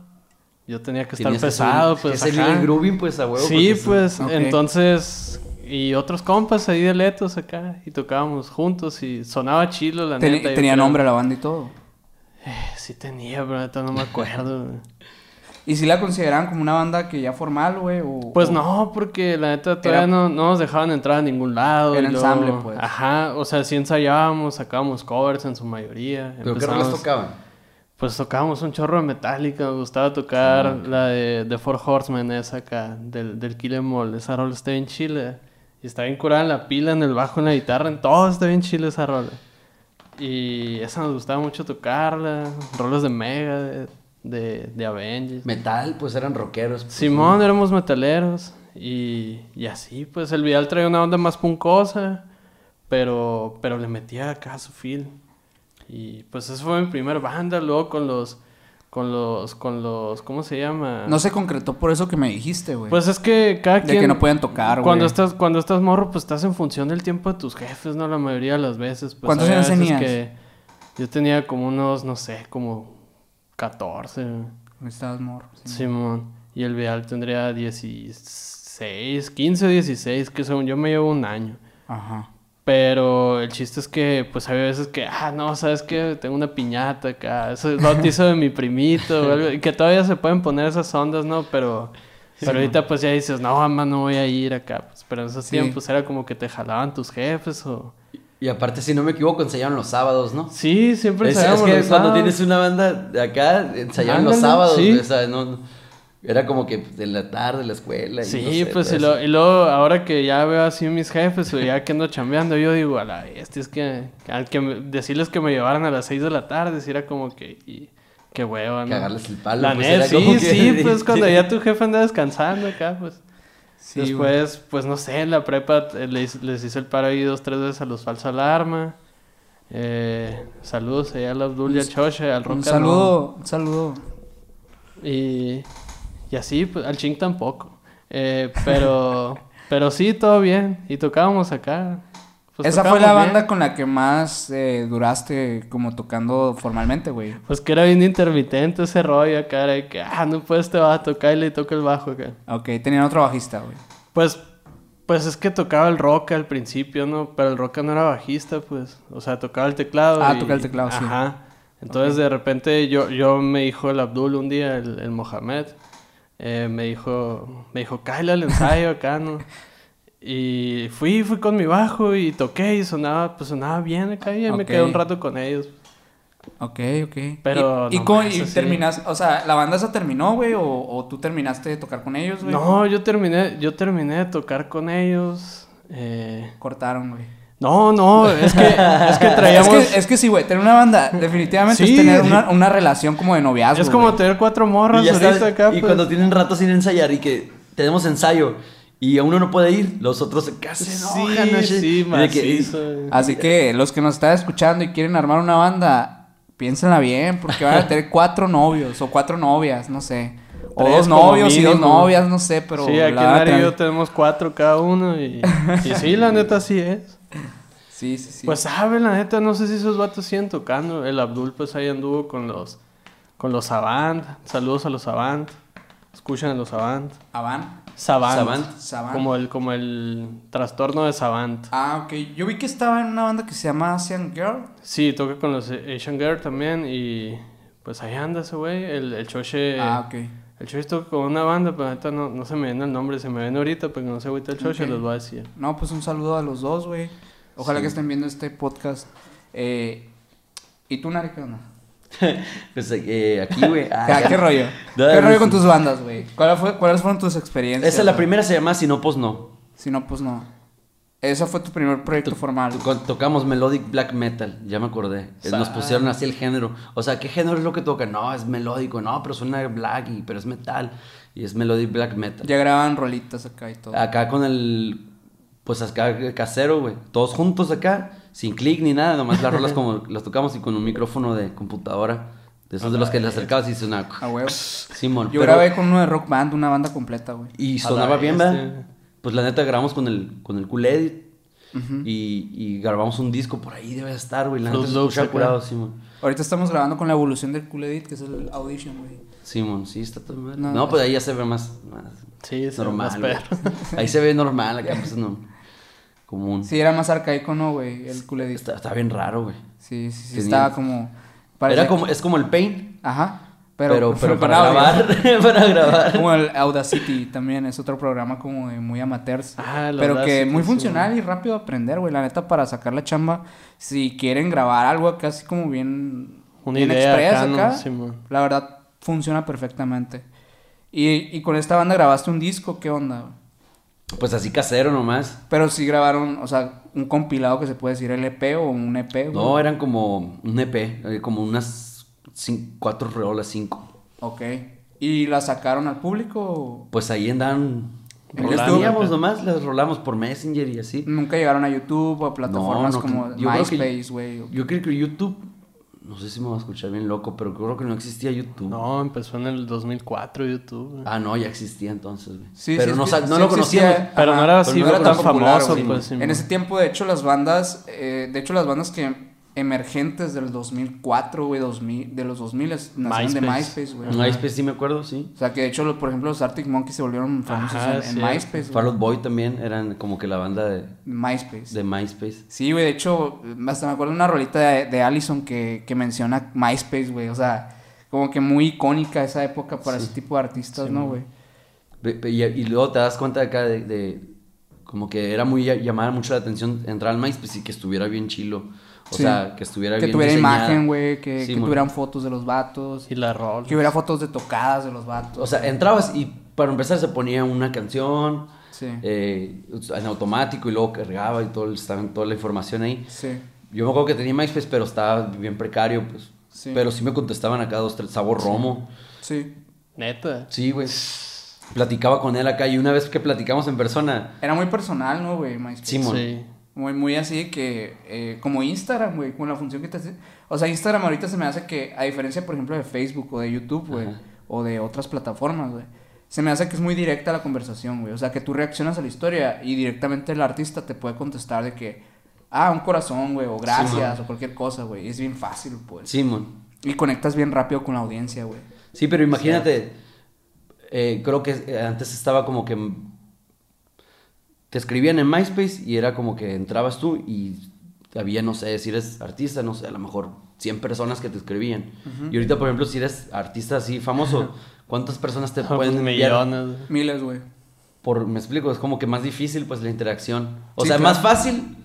yo tenía que estar pesado, subir- pues que seguir ajá. el grooving, pues a huevo. Sí, pues entonces y otros compas ahí de letos acá y tocábamos juntos y sonaba chilo la Ten- neta. tenía creo. nombre la banda y todo. Eh, sí tenía, pero ahorita no me acuerdo. ¿Y si la consideraban como una banda que ya formal, güey? o- Pues o- no, porque la neta todavía Era- no, no nos dejaban entrar a ningún lado. Era luego- ensamble, pues. Ajá, o sea, sí ensayábamos, sacábamos covers en su mayoría. ¿Pero qué rolas tocaban? Pues tocábamos un chorro de Metallica, me gustaba tocar la de, de Four Horsemen, esa acá, del, del Kill Em All. Esa rola está bien chile. Y está bien curada en la pila, en el bajo, en la guitarra, en todo está bien chile esa rola. Y esa nos gustaba mucho tocarla, rolas de Mega, de, de, de Avengers. Metal, pues eran rockeros. pues, Simón, éramos metaleros. Y, y así, pues el Vidal traía una onda más puncosa, pero, pero le metía acá su feel. Y pues esa fue mi primera banda, luego con los, con los, con los, ¿cómo se llama? No se concretó por eso que me dijiste, güey. Pues es que cada de quien... que no pueden tocar, Cuando güey. estás, cuando estás morro, pues estás en función del tiempo de tus jefes, ¿no? La mayoría de las veces. Pues, ¿Cuántos años tenías? que yo tenía como unos, no sé, como 14. güey. Estabas morro. sí. Simón. Y el Vidal tendría 16, 15 o 16, que según yo me llevo un año. Ajá. Pero el chiste es que, pues había veces que, ah, no, ¿sabes qué? Tengo una piñata acá, eso es el bautizo de mi primito, o algo, y que todavía se pueden poner esas ondas, ¿no? Pero, pero ahorita pues ya dices, no, mamá, no voy a ir acá. Pues, pero en esos Sí. tiempos era como que te jalaban tus jefes o... Y aparte, si no me equivoco, ensayaban los sábados, ¿no? Sí, siempre Es, es ensayábamos que los cuando sábados. tienes una banda de acá, ensayaban los sábados, sí. o sea, no, no- era como que de la tarde, la escuela. y Sí, no sé, pues y, lo- y luego ahora que ya veo así mis jefes o ya que ando chambeando, yo digo, a la este es que, al que me- decirles que me llevaran a las 6 de la tarde, si era como que, y, qué hueva, ¿no? Cagarles el palo, La pues, sí, como que- sí, pues cuando ya tu jefe anda descansando acá, pues. Sí, Después, pues no sé, en la prepa eh, les, les hice el paro ahí dos, tres veces a los falsa alarma. Eh, saludos allá al Abdul y al Choche, al Un Rock saludo, un saludo. y, y así, pues, al ching tampoco. Eh, pero, pero sí, todo bien. Y tocábamos acá. Pues, Esa fue la banda con la que más eh, duraste como tocando formalmente, güey. Pues que era bien intermitente ese rollo acá. De que, ah, no puedes te va a tocar y le toca el bajo acá. Ok, tenían otro bajista, güey. Pues, pues es que tocaba el rock al principio, ¿no? Pero el rock no era bajista, pues. O sea, tocaba el teclado. Ah, y- tocaba el teclado, sí. Ajá. Entonces, de repente, yo, yo me dijo el Abdul un día, el, el Mohamed, eh, me dijo, me dijo, cállale al ensayo acá, ¿no? Y fui, fui con mi bajo y toqué y sonaba, pues sonaba bien acá y me quedé un rato con ellos. Ok, ok. Pero ¿Y, no y terminas, o sea, la banda se terminó, güey? O, o tú terminaste de tocar con ellos, güey? No, yo terminé, yo terminé de tocar con ellos. eh, Cortaron, güey. No, no, es que, es que Es traíamos... que, es que sí, güey, tener una banda definitivamente Sí. es tener una, una relación como de noviazgo. Es como tener cuatro morras Y, ya ahorita sabes, acá. y pues. cuando tienen rato sin ensayar y que tenemos ensayo y a uno no puede ir, los otros se casi se Sí, enojan. ¿no? sí, de que- macizo. Así que los que nos están escuchando y quieren armar una banda, piénsenla bien, porque van a tener cuatro novios o cuatro novias, no sé. O Tres dos novios y dos novias, no sé, pero... sí, aquí la en yo tenemos cuatro cada uno y, y sí, la neta sí es. Sí, sí, sí. Pues saben, la neta, no sé si esos vatos siguen tocando. El Abdul pues ahí anduvo con los con los Savant. Saludos a los Savant. Escuchan a los Savant. Avan. Savant. Savant. Savant. Como el, como el trastorno de Savant. Ah, ok. Yo vi que estaba en una banda que se llama Asian Girl. Sí, toca con los Asian Girl también y pues ahí anda ese güey. El, el Choche... Ah, ok. El Choche toca con una banda, pero ahorita no, no se me viene el nombre. Se me viene ahorita, pero no se agüita el Choche, Ok. les voy a decir. No, pues un saludo a los dos, güey. Ojalá Sí. que estén viendo este podcast. Eh, ¿Y tú, Nari, qué onda? Pues eh, aquí, güey. ah, ¿Qué, ya. rollo? No, ¿Qué no, rollo sí. con tus bandas, güey? ¿Cuál fue- ¿Cuáles fueron tus experiencias? Esa es la primera, se llama Si no, pues no. Si no, pues no. Ese fue tu primer proyecto formal. To- Tocamos Melodic Black Metal, ya me acordé. Eh, Nos pusieron así el género. O sea, ¿qué género es lo que toca? No, es melódico. No, pero suena black, y, pero es metal. Y es Melodic Black Metal. Ya grababan rolitas acá y todo. Acá con el. Pues acá casero, güey. Todos juntos acá. sin clic ni nada, nomás las rolas como las tocamos y con un micrófono de computadora. De esos de los que le acercabas y suena. A huevo. Simón. Yo pero- grabé con uno de Rock Band, una banda completa, güey. Y sonaba bien. ¿verdad? Pues la neta grabamos con el, con el Cool Edit. y, y grabamos un disco por ahí, debe estar, güey. La neta Fruit se curado, Simón. Ahorita estamos grabando con la evolución del Cool Edit, que es el Audition, güey. Simón, sí, está todo mal. No, No, pues ahí ya se ve más, más Sí, normal. más. Ahí se ve normal, acá pues no. Común. Sí, era más arcaico, ¿no, güey? El Cool Edit. Está, está bien raro, güey. Sí, sí, sí. Estaba como... parecía Era como, es como el Paint, Ajá. pero, Pero, para grabar, para grabar. Como el Audacity también, es otro programa como de muy amateurs. Ah, pero que muy sí. funcional y rápido de aprender, güey. La neta, para sacar la chamba, si quieren grabar algo acá así como bien, Una bien idea express acá, acá, la verdad funciona perfectamente. Y, y con esta banda grabaste un disco, ¿qué onda? Pues así casero nomás. Pero sí grabaron, o sea, un compilado que se puede decir LP o un EP, güey. No, eran como un EP, eh, como unas cuatro rolas, cinco. Ok. ¿Y la sacaron al público? Pues ahí andaban. Teníamos nomás, las rolamos por Messenger y así. Nunca llegaron a YouTube o a plataformas no, como yo MySpace, güey. Yo creo que YouTube, no sé si me va a escuchar bien loco, pero creo que no existía YouTube. No, empezó en el 2004 YouTube. güey. Ah, no, ya existía entonces, güey. Sí, pero sí, no, que no sí lo conocíamos. Pero no era así no era tan, popular, famoso, pues. En ese tiempo, de hecho, las bandas, eh, de hecho, las bandas que emergentes del 2004, güey, 2000, de los 2000 nacieron de MySpace. Güey. En MySpace sí me acuerdo, sí. O sea, que de hecho, lo- por ejemplo, los Arctic Monkeys se volvieron famosos Ajá, en. MySpace, Fall. Out Boy también eran como que la banda de, MySpace. de MySpace. Sí, güey, de hecho, hasta me acuerdo de una rolita de, de Allison que, que menciona MySpace, güey. O sea, como que muy icónica esa época para ese tipo de artistas, ¿no, güey? Y, y luego te das cuenta de acá de, de- como que era muy llamar mucho la atención entrar al MySpace y que estuviera bien chilo. O Sí. sea, que estuviera Que bien tuviera diseñada. imagen, güey, que, Sí, que mon. tuvieran fotos de los vatos. Y la rol. Que hubiera fotos de tocadas de los vatos. O sea, entrabas y para empezar se ponía una canción Sí. eh, en automático y luego cargaba y todo, estaba toda la información ahí. Sí. Yo me acuerdo que tenía MySpace, pero estaba bien precario, pues. Sí. Pero sí me contestaban acá dos, tres, sabor romo. Sí. Neta. Sí, güey. Platicaba con él acá y una vez que platicamos en persona, Era muy personal, ¿no, güey? MySpace. Sí. Muy, muy así que, eh, como Instagram, güey, con la función que te hace. O sea, Instagram ahorita se me hace que, a diferencia, por ejemplo, de Facebook o de YouTube, güey, o de otras plataformas, güey, se me hace que es muy directa la conversación, güey. O sea, que tú reaccionas a la historia y directamente el artista te puede contestar de que, ah, un corazón, güey, o gracias, o cualquier cosa, güey. Es bien fácil, pues. Simón. Y conectas bien rápido con la audiencia, güey. Sí, pero imagínate, eh, creo que antes estaba como que te escribían en MySpace y era como que entrabas tú y había, no sé, si eres artista, no sé, a lo mejor 100 personas que te escribían. Y ahorita, por ejemplo, si eres artista así famoso, ¿cuántas personas te Ah, pueden pues, enviar? millones. Miles, güey. Por, me explico, es como que más difícil pues la interacción. O Sí, sea, claro. más fácil,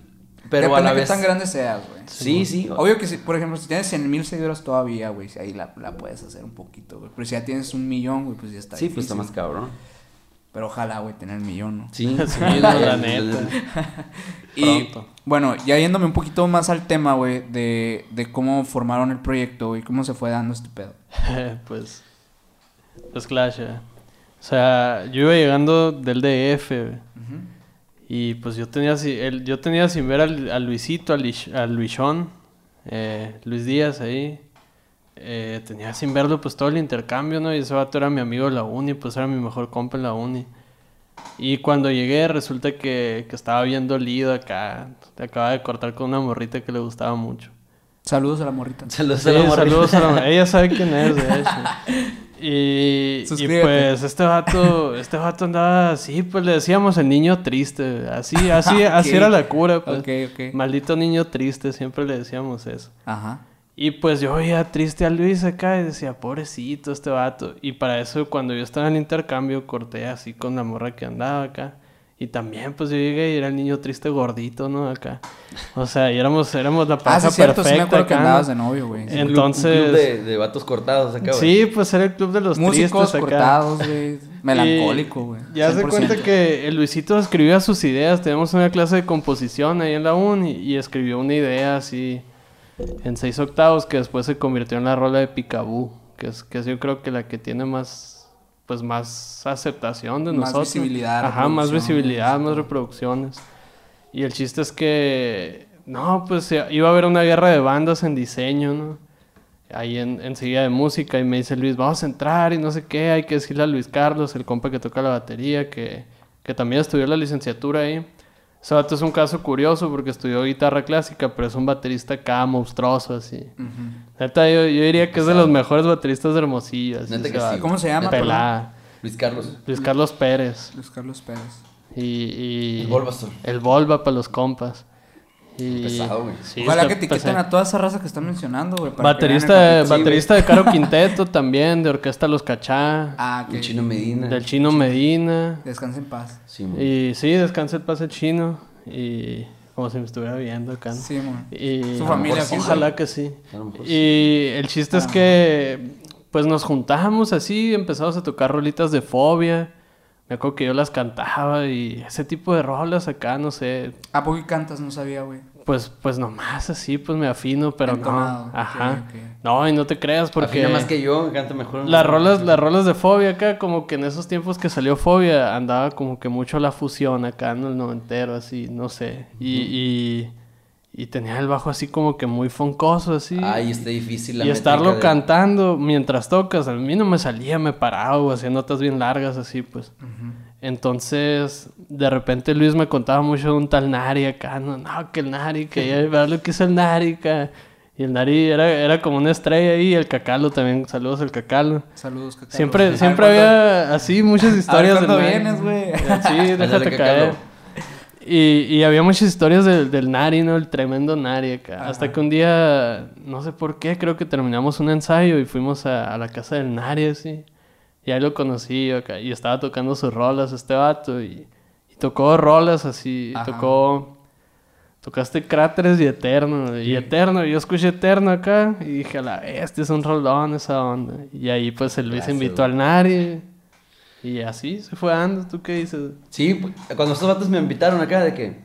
pero Depende a la de qué vez... tan grande seas, güey. Sí, sí. Obvio que si, por ejemplo, si tienes 100 mil seguidores todavía, güey, si ahí la, la puedes hacer un poquito, güey. Pero si ya tienes un millón, güey, pues ya está Sí, pues está más cabrón. Pero ojalá, güey, tener el millón, ¿no? Sí, Sí, la neta. Y Pronto. bueno, ya yéndome un poquito más al tema, güey, de, de cómo formaron el proyecto y cómo se fue dando este pedo. pues. Pues Clash, eh. O sea, yo iba llegando del DF, güey. Y pues yo tenía, si- el, yo tenía sin ver al, a Luisito, al Luisón, eh, Luis Díaz ahí. Eh, tenía sin verlo pues todo el intercambio, ¿no? Y ese vato era mi amigo de la uni, pues era mi mejor compa en la uni. Y cuando llegué resulta que, que estaba bien dolido acá. Acaba de cortar con una morrita que le gustaba mucho. Saludos a la morrita. Saludos Sí, a la morrita. saludos a la... Ella sabe quién es, de hecho. Y, y pues este vato, este vato andaba así, pues le decíamos el niño triste. Así, así, así Ok. era la cura, pues. Ok, ok. Maldito niño triste, siempre le decíamos eso. Ajá. Y pues yo veía triste a Luis acá y decía, pobrecito este vato. Y para eso, cuando yo estaba en el intercambio, corté así con la morra que andaba acá. Y también, pues yo llegué y era el niño triste gordito, ¿no? Acá. O sea, y éramos, éramos la Ah, pareja sí, es cierto, sí me perfecta acuerdo que andabas de novio, güey. Un club- Entonces- Un club de, de vatos cortados acá, güey. Sí, pues era el club de los Músicos tristes acá. cortados, güey. Melancólico, güey. Y ya se 100%. cuenta que el Luisito escribía sus ideas. Teníamos una clase de composición ahí en la uni y escribió una idea así en seis octavos que después se convirtió en la rola de Picaboo, que es, que es yo creo que la que tiene más, pues más aceptación de Más nosotros. visibilidad, Ajá, más visibilidad, más reproducciones. Y el chiste es que, no, pues iba a haber una guerra de bandas en diseño, ¿no? Ahí en, enseguida de música y me dice Luis, vamos a entrar y no sé qué, hay que decirle a Luis Carlos, el compa que toca la batería, que, que también estudió la licenciatura ahí. Ese vato es un caso curioso porque estudió guitarra clásica, pero es un baterista acá monstruoso, así. Neta, yo, yo diría que es de los mejores bateristas de Hermosillo. así, Neta que sí. ¿Cómo se llama? Pelá. Luis Carlos. Luis Carlos Pérez. Luis Carlos Pérez. Y, y El Bulbasaur. El Volva para los compas. Y, Pesado, güey. Sí, Ojalá que etiqueten pesado. a toda esa raza que están mencionando, güey. para Baterista, el de, baterista de Caro Quinteto también, de Orquesta Los Cachá. Ah, que El Chino Medina. Del Chino Medina. Descanse en paz. Sí. Y sí, descansa el pase chino. Y como si me estuviera viendo acá. ¿no? Sí. Y Su familia, sí, Ojalá que sí. Y el chiste es que pues nos juntamos así, empezamos a tocar rolitas de fobia. Me acuerdo que yo las cantaba y ese tipo de rolas acá, no sé, ¿A poco y cantas? No sabía, güey. pues pues nomás así, pues me afino, pero Entonado, no. Ajá. ok. No, y no te creas porque Afina más que yo, canta mejor. las rolas, las rolas de Fobia acá, como que en esos tiempos que salió Fobia, andaba como que mucho la fusión acá en el noventero, así, no sé. Y, y, y tenía el bajo así como que muy foncoso, así. Ay, está difícil la y estarlo de- cantando mientras tocas, a mí no me salía, me paraba, o hacía notas bien largas así, pues. Entonces, de repente Luis me contaba mucho de un tal Nari acá, no, no, que el Nari, que ya ver lo que hizo el Nari acá. Y el Nari era, era como una estrella ahí, el Cacalo también, saludos al Cacalo. Saludos, Cacalo. Siempre, A ver siempre había así muchas historias del Nari. vienes, güey. Sí, déjate caer. Y, y había muchas historias del, del Nari, ¿no? El tremendo Nari acá. Ajá. Hasta que un día, no sé por qué, creo que terminamos un ensayo y fuimos a, a la casa del Nari, así. Y ahí lo conocí acá. Y estaba tocando sus rolas este vato. Y, y tocó rolas así. Ajá. Tocó... Tocaste Cráteres y Eterno. Y Eterno. Y yo escuché Eterno acá. Y dije, a la este es un rolón esa onda. Y ahí pues el Luis Gracias, invitó güey. al Nari. Y así se fue dando. ¿Tú qué dices? Sí, pues, cuando estos vatos me invitaron acá de que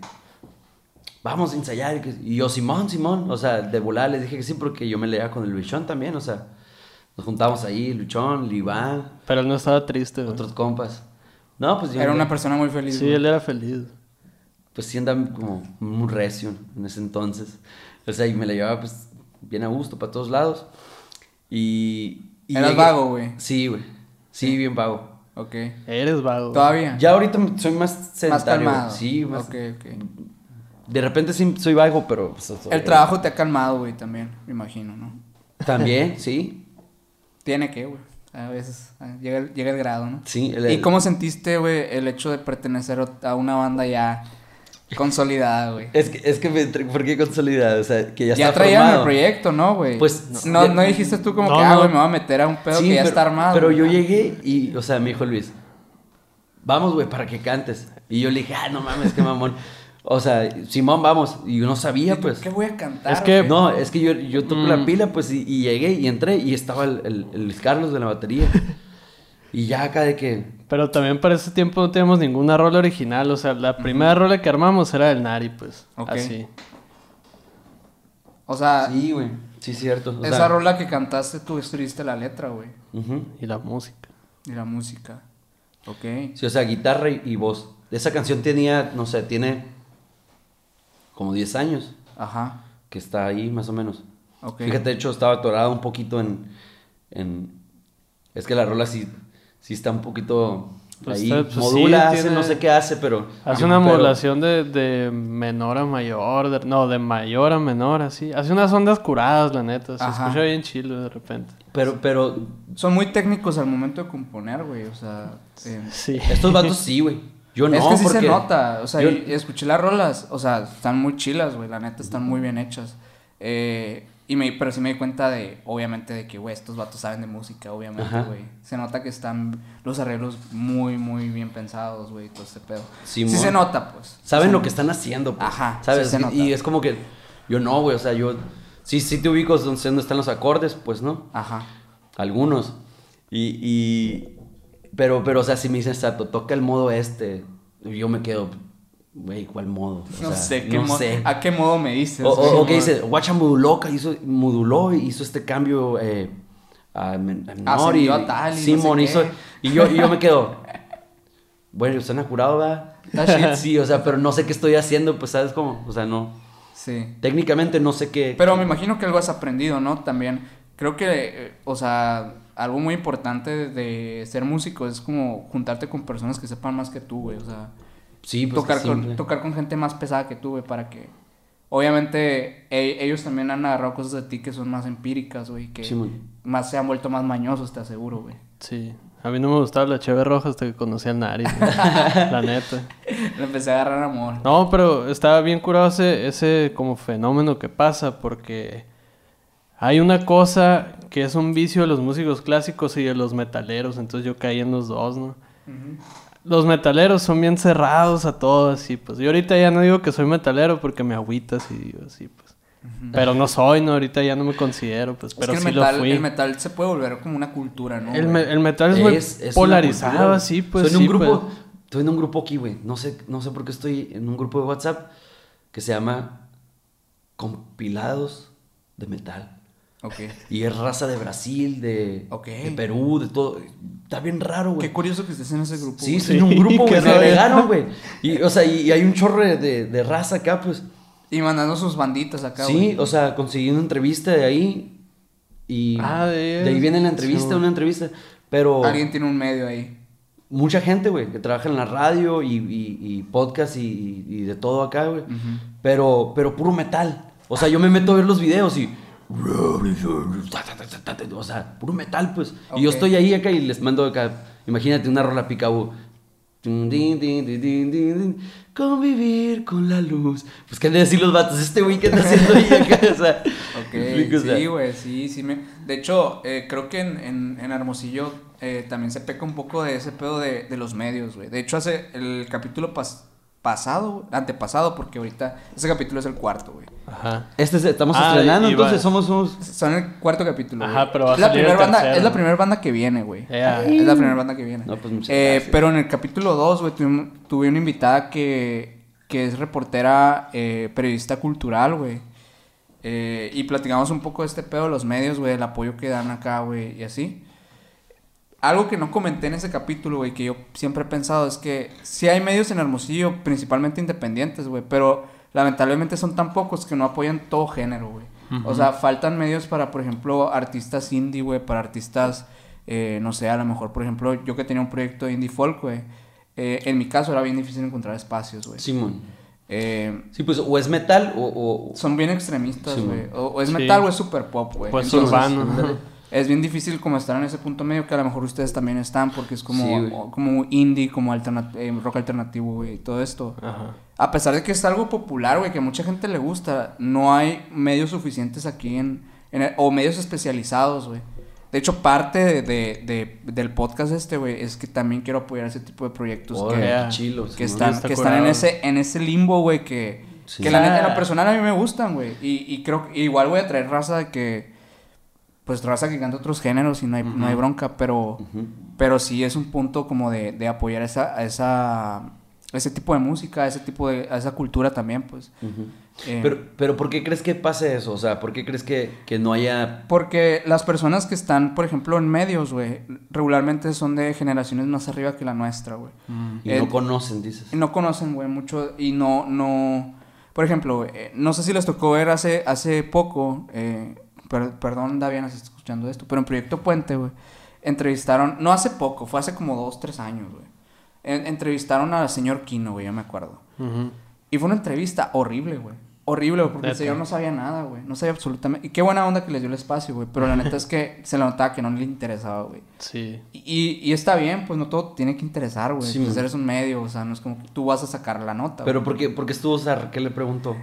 vamos a ensayar y, yo Simón, Simón, o sea, de volar les dije que sí porque yo me leía con el Luchón también, o sea, nos juntamos ahí, Luchón, Libán, Pero él no estaba triste, güey. otros compas. No, pues yo Era una persona muy feliz. Sí, güey. él era feliz. pues sí andaba como muy recio en ese entonces. O sea, y me la llevaba pues bien a gusto para todos lados. Y... y Eras llegué- vago, güey. Sí, güey. Sí, bien vago. Ok. Eres vago. Todavía. Ya ahorita soy más sedentario. güey. calmado. Sí, más... Ok, ok. De repente sí soy vago, pero... pues, El trabajo te ha calmado, güey, también, me imagino, ¿no? También, sí. Tiene que, güey. A veces llega el, llega el grado, ¿no? Sí. el- ¿Y cómo sentiste, güey, el hecho de pertenecer a una banda ya consolidada, güey? Es que, es que me... ¿Por qué consolidado? O sea, que ya, Ya, está traían el formado. proyecto, ¿no, güey? Pues, no, ya- no dijiste tú como No, que, ah, no. güey, me voy a meter a un pedo Sí, que ya pero, está armado. Pero yo llegué y, o sea, me dijo Luis, vamos, güey, para que cantes. Y yo le dije, ah, no mames, qué mamón. O sea, Simón, vamos. Y yo no sabía, pues. ¿Qué voy a cantar? Es que-? No, es que yo, yo toco la Mm. pila, pues, y, y llegué y entré y estaba el, el- el Luis Carlos de la batería. Y ya acá de que, Pero también para ese tiempo no teníamos ninguna rola original. O sea, la primera rola que armamos era del Nari, pues. Ok. Así. O sea, sí, güey, sí, cierto. o esa sea, rola que cantaste, tú escribiste la letra, güey. ujú. Y la música. Y la música. Ok. Sí, o sea, guitarra y, y voz. Esa canción tenía, no sé, tiene como 10 años Ajá. que está ahí, más o menos. Ok. Fíjate, de hecho, estaba atorado un poquito en, en... Es que la rola sí, sí está un poquito Pues ahí. está- pues modula, sí, hace, tiene- no sé qué hace, pero... Hace una pero- modulación de, de menor a mayor. de- no, de mayor a menor, así. Hace unas ondas curadas, la neta. Se Ajá. escucha bien chilo de repente. Pero, pero Son muy técnicos al momento de componer, güey. O sea, eh, Sí. estos vatos sí, güey. Yo no, es que sí porque... se nota. O sea, yo- y- escuché las rolas. O sea, están muy chilas, güey. La neta, están muy bien hechas. Eh, y me, pero sí me di cuenta de, obviamente, de que, güey, estos vatos saben de música, obviamente, güey. Se nota que están los arreglos muy, muy bien pensados, güey, todo este pedo. Simón. Sí se nota, pues. Saben lo que están haciendo, pues. Ajá, ¿Sabes? sí se Y- nota. y es como que... Yo no, güey. O sea, yo... Sí, sí te ubico donde, donde están los acordes, pues, ¿no? Ajá. Algunos. Y, y- pero, pero, o sea, si me dicen, Sato, toca el modo este, yo me quedo, güey, ¿cuál modo? O No sea, sé, qué no mo- sé. ¿a qué modo me dices? O, o- que dice, Guacha moduló, hizo, moduló y hizo este cambio eh, a, a menor Ascendió y a tal y no Simón sé hizo, y yo, y yo me quedo, bueno, están curado, ¿verdad? Sí, o sea, pero no sé qué estoy haciendo, pues, ¿sabes cómo? O sea, no. Sí. Técnicamente no sé qué. Pero me imagino que algo has aprendido, ¿no? También. Creo que, eh, o sea, algo muy importante de ser músico es como juntarte con personas que sepan más que tú, güey. O sea, sí, pues tocar, con, tocar con gente más pesada que tú, güey, para que... Obviamente, e- ellos también han agarrado cosas de ti que son más empíricas, güey, que Sí, más se han vuelto más mañosos, te aseguro, güey. Sí. A mí no me gustaba la cheve roja hasta que conocí al Nari. la neta. Le empecé a agarrar amor. No, pero estaba bien curado ese, ese como fenómeno que pasa porque hay una cosa que es un vicio de los músicos clásicos y de los metaleros, entonces yo caí en los dos, ¿no? Los metaleros son bien cerrados a todo, así, pues. Yo ahorita ya no digo que soy metalero porque me agüitas y digo así, pues. Pero no soy, ¿no? Ahorita ya no me considero, pues. Es Pero que el sí metal, lo fui. el metal se puede volver como una cultura, ¿no? El, güey? me- el metal es, muy polarizado, así, pues. Estoy en sí, un grupo, pues. estoy en un grupo aquí, güey. No sé, no sé por qué estoy en un grupo de WhatsApp que se llama Compilados de Metal. Ok. Y es raza de Brasil, de, de Perú, de todo. Está bien raro, güey. Qué curioso que estés en ese grupo. Sí, estoy en un grupo, güey. Me agregaron, güey. Y, o sea, y, y hay un chorro de, de- raza acá, pues. Y mandando sus banditas acá, sí, o sea, conseguí una entrevista de ahí. Y Ah, de de ahí viene la entrevista, sí, una entrevista. Pero Alguien tiene un medio ahí. mucha gente, güey, que trabaja en la radio y, y, y podcast y, y de todo acá, güey. pero, pero puro metal. O sea, yo me meto a ver los videos y... O sea, puro metal, pues. Y yo estoy ahí acá y les mando acá... Imagínate una rola tin. Convivir con la luz. Pues, ¿qué han de decir los vatos? Este güey, ¿qué está haciendo ahí acá? O sea, Ok, sí, güey, sí, sí. Me... De hecho, eh, creo que en, en, en Hermosillo eh, también se peca un poco de ese pedo de, de los medios, güey. De hecho, hace el capítulo pas- pasado, antepasado, porque ahorita ese capítulo es el cuarto, güey. Ajá. Este es- estamos Ah, estrenando, entonces somos unos... Son el cuarto capítulo. Ajá, pero va a es la salir primera el banda, tercero. Es la primera banda que viene, güey. Es la primera banda que viene. No, pues, muchas Eh, gracias. pero en el capítulo 2, güey, tuve, tuve una invitada que, que es reportera, eh, periodista cultural, güey. Eh, y platicamos un poco de este pedo de los medios, güey, el apoyo que dan acá, güey, y así. Algo que no comenté en ese capítulo, güey, que yo siempre he pensado es que sí hay medios en Hermosillo, principalmente independientes, güey, pero lamentablemente son tan pocos que no apoyan todo género, güey. O sea, faltan medios para, por ejemplo, artistas indie, güey, para artistas, eh, no sé, a lo mejor, por ejemplo, yo que tenía un proyecto de indie folk, güey, eh, en mi caso era bien difícil encontrar espacios, güey. Simón. Eh, Sí, pues o es metal o... o- son bien extremistas, Sí, güey. o, o es Sí. metal o es super pop, güey. Pues Entonces, urbano. Es bien difícil como estar en ese punto medio que a lo mejor ustedes también están porque es como, Sí, como indie, como alternat- eh, rock alternativo, güey, y todo esto. Ajá. A pesar de que es algo popular, güey, que a mucha gente le gusta, no hay medios suficientes aquí en, en el- o medios especializados, güey. De hecho, parte de, de- de- del podcast este, güey, es que también quiero apoyar ese tipo de proyectos Oh, que, qué Yeah. chilo, que Simón. están, está que están en ese, en ese limbo, güey, que, Sí. que la neta, en Ah. lo personal a mí me gustan, güey. Y, y creo que igual voy a traer raza de que, pues raza que canta otros géneros y no hay, no hay bronca, pero, pero sí es un punto como de, de apoyar esa, a esa, ese tipo de música, ese tipo de, a esa cultura también, pues. Eh, Pero, pero ¿por qué crees que pase eso? O sea, ¿por qué crees que, que no haya... Porque las personas que están, por ejemplo, en medios, güey, regularmente son de generaciones más arriba que la nuestra, güey. Y Eh, no conocen, dices? No conocen, güey, mucho y no, no... Por ejemplo, eh, no sé si les tocó ver hace, hace poco, eh, per- perdón, Daviana, si está escuchando esto, pero en Proyecto Puente, güey, entrevistaron, no hace poco, fue hace como dos, tres años, güey. En- entrevistaron al señor Kino, güey, yo me acuerdo. Y fue una entrevista horrible, güey. Horrible, güey, porque el señor no sabía nada, güey. No sabía absolutamente... Y qué buena onda que les dio el espacio, güey. Pero la neta es que se le notaba que no le interesaba, güey. Sí. Y, y está bien, pues no todo tiene que interesar, güey. Sí, pues eres un medio, o sea, no es como que tú vas a sacar la nota. Pero güey. ¿por qué, por qué estuvo Sar? ¿Qué le preguntó?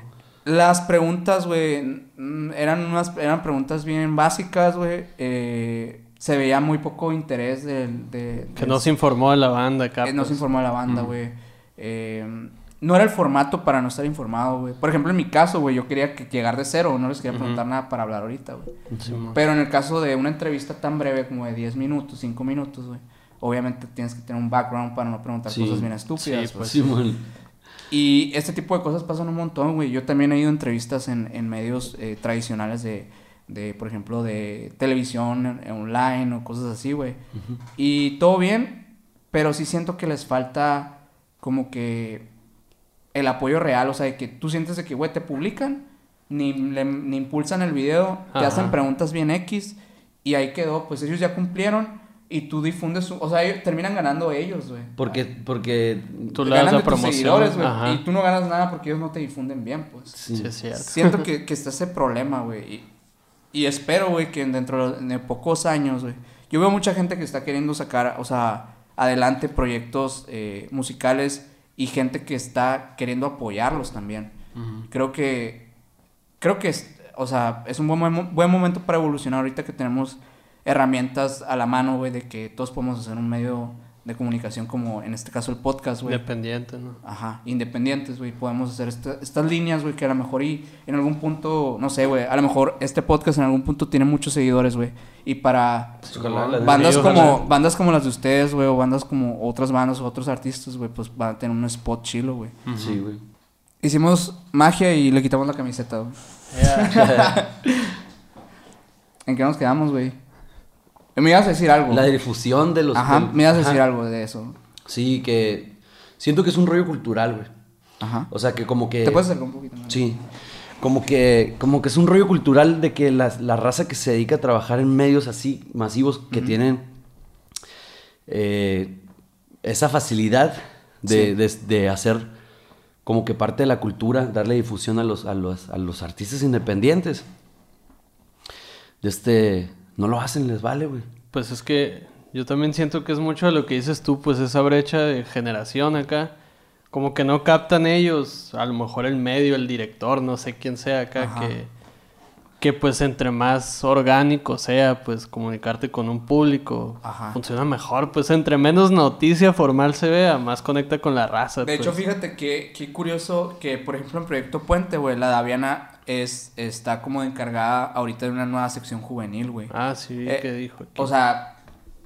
Las preguntas, güey, mm, eran unas eran preguntas bien básicas, güey. Eh, se veía muy poco interés del... De, Que no se informó de la banda acá. eh, no se informó de la banda, güey. Eh, no era el formato para no estar informado, güey. Por ejemplo, en mi caso, güey, yo quería que llegar de cero, no les quería preguntar nada para hablar ahorita, güey. Pero en el caso de una entrevista tan breve como de 10 minutos, 5 minutos, güey, obviamente tienes que tener un background para no preguntar Sí. cosas bien estúpidas. Sí, pues. pues. Y este tipo de cosas pasan un montón, güey. Yo también he ido a entrevistas en, en medios eh, tradicionales de, de, por ejemplo, de televisión eh, online o cosas así, güey. Y todo bien, pero sí siento que les falta como que el apoyo real, o sea, de que tú sientes de que, güey, te publican, ni, le- ni impulsan el video, te hacen preguntas bien X, y ahí quedó, pues ellos ya cumplieron, y tú difundes su, o sea, ellos- terminan ganando ellos, güey. Porque, porque Tú le das Ganan la promoción. seguidores, güey, Ajá. y tú no ganas nada porque ellos no te difunden bien, pues. sí. Sí, es cierto. Siento que, que está ese problema, güey. Y, y espero, güey, que dentro de pocos años, güey. Yo veo mucha gente que está queriendo sacar, o sea, adelante proyectos eh, musicales y gente que está queriendo apoyarlos también. Creo que, creo que, es, o sea, es un buen, buen momento para evolucionar ahorita que tenemos herramientas a la mano, güey, de que todos podemos hacer un medio de comunicación como en este caso el podcast, güey. Independiente, ¿no? Ajá, independientes, güey. Podemos hacer esta- estas líneas, güey, que a lo mejor y en algún punto, no sé, güey, a lo mejor este podcast en algún punto tiene muchos seguidores, güey. Y para Pues ojalá, bandas como ojalá. bandas como las de ustedes, güey, o bandas como otras bandas o otros artistas, güey, pues van a tener un spot chilo, güey. Sí, güey. Hicimos magia y le quitamos la camiseta, güey. ¿En qué nos quedamos, güey? Me ibas a decir algo. La difusión de los... Ajá, del- me ibas a decir algo de eso. Sí, que siento que es un rollo cultural, güey. Ajá. O sea, que como que... ¿Te puedes acercar un poquito más? Sí. Como que, como que es un rollo cultural de que la, la raza que se dedica a trabajar en medios así masivos que tienen eh, esa facilidad de, Sí. de- de hacer como que parte de la cultura, darle difusión a los, a los, a los artistas independientes. De este, no lo hacen, les vale, güey. Pues es que yo también siento que es mucho de lo que dices tú, pues esa brecha de generación acá. Como que no captan ellos, a lo mejor el medio, el director, no sé quién sea acá, Ajá. que, que pues entre más orgánico sea, pues comunicarte con un público Ajá. funciona mejor. Pues entre menos noticia formal se vea, más conecta con la raza. De hecho, pues. fíjate que, qué curioso que, por ejemplo, en Proyecto Puente, güey, la Daviana es, está como encargada ahorita de una nueva sección juvenil, güey. Ah, sí, Eh, que dijo. aquí. O sea,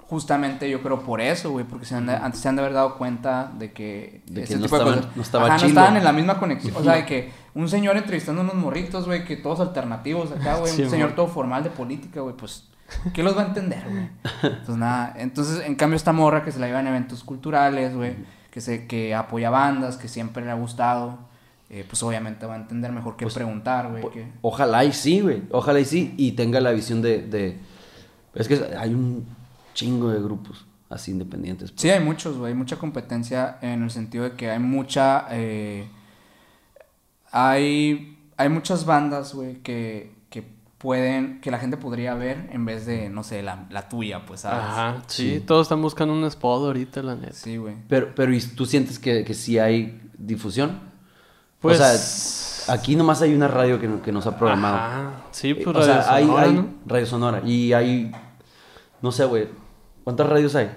justamente yo creo por eso, güey, porque se han de- antes se han de haber dado cuenta de que... De ese que no tipo de estaban- cosas- no estaba Ajá, no estaban en la misma conexión. O sea, de que un señor entrevistando a unos morritos, güey, que todos alternativos acá, güey. Sí, un señor todo formal de política, güey, pues... ¿Qué los va a entender, güey? Pues nada, entonces, en cambio, esta morra que se la lleva en eventos culturales, güey, que, se, que apoya bandas, que siempre le ha gustado, eh, pues obviamente va a entender mejor qué Pues, preguntar, güey. Que- Ojalá y sí, güey. Ojalá y sí. Y tenga la visión de, de- Es que hay un chingo de grupos así independientes. pues. Sí, hay muchos, güey, hay mucha competencia en el sentido de que hay mucha... eh, hay, hay muchas bandas, güey, que, que pueden... Que la gente podría ver en vez de, no sé, la, la tuya, pues, ¿sabes? Ajá, sí, Sí. todos están buscando un spot ahorita, la neta. Sí, güey. Pero, pero ¿y tú sientes que, que sí hay difusión? Pues... O sea, aquí nomás hay una radio que, no- que nos ha programado. Ajá, sí, Eh, pues o sea, Radio hay, Sonora, hay ¿no? Radio Sonora. Y hay. No sé, güey. ¿Cuántas radios hay?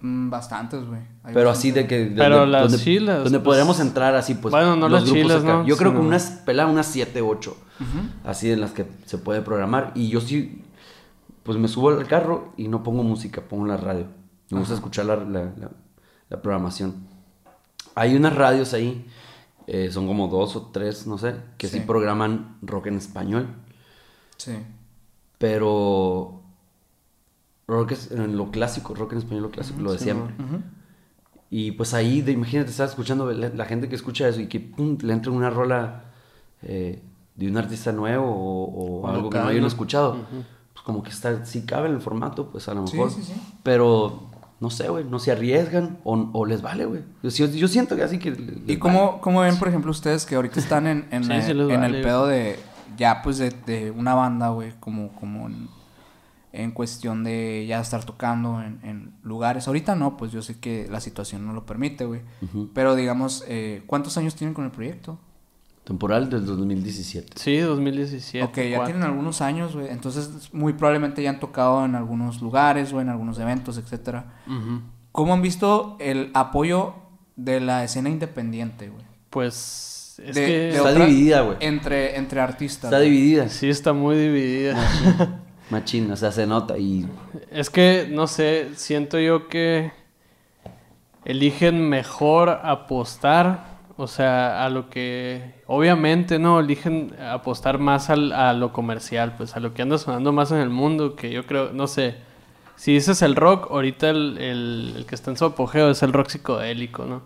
Mm, bastantes, güey. Pero así de que. Pero donde, las donde- chilas, Donde pues- podríamos entrar así, pues. Bueno, no las chilas, acá. ¿no? Yo creo que unas, pela, unas 7, 8. Así en las que se puede programar. Y yo sí. Pues me subo al carro y no pongo música, pongo la radio. Me gusta escuchar la, la- la- la programación. Hay unas radios ahí. eh, son como dos o tres, no sé, que sí Sí. programan rock en español. Sí. Pero rock es en lo clásico, rock en español lo clásico, lo de sí, siempre. Y pues ahí, de, imagínate, estar escuchando la, la gente que escucha eso y que pum, le entra una rola eh, de un artista nuevo o, algo que no hayan escuchado. Pues como que está, sí cabe en el formato, pues a lo mejor. sí, sí. Pero no sé, güey, no se arriesgan o, o les vale, güey. Yo, siento que así que. les ¿Y vale. cómo, cómo ven, por ejemplo, ustedes que ahorita están en, en, Sí, el, sí les en vale. el pedo de, ya pues de, de una banda, güey, como, como en, en cuestión de ya estar tocando en, en lugares? Ahorita no, pues yo sé que la situación no lo permite, güey. Pero digamos, eh, ¿cuántos años tienen con el proyecto? Temporal del 2017. Sí, 2017. ok, ya tienen algunos años, güey. Entonces, muy probablemente ya han tocado en algunos lugares, o en algunos eventos, etcétera. Ujú. ¿Cómo han visto el apoyo de la escena independiente, güey? Pues es De- que de Está otra- dividida, güey. Entre, entre artistas. Está dividida. sí está muy dividida. Machín, o sea, se nota y Es que, no sé, siento yo que eligen mejor apostar, o sea, a lo que, obviamente, no, eligen apostar más al- a lo comercial, pues a lo que anda sonando más en el mundo, que yo creo, no sé, si dices el rock, ahorita el, el, el que está en su apogeo es el rock psicodélico, ¿no?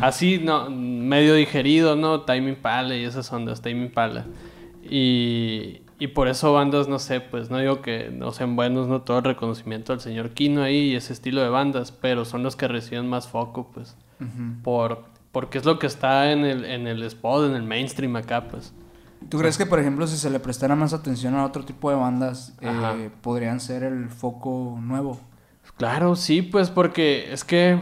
Así, no, medio digerido, ¿no? Time Impala y esas ondas, Time Impala. Y, y por eso bandas, no sé, pues no digo que no sean buenos, no todo el reconocimiento al señor Kino ahí y ese estilo de bandas, pero son los que reciben más foco, pues, por, porque es lo que está en el, en el spot, en el mainstream acá, pues. ¿Tú crees que, por ejemplo, si se le prestara más atención a otro tipo de bandas, eh, podrían ser el foco nuevo? Claro, sí, pues porque es que,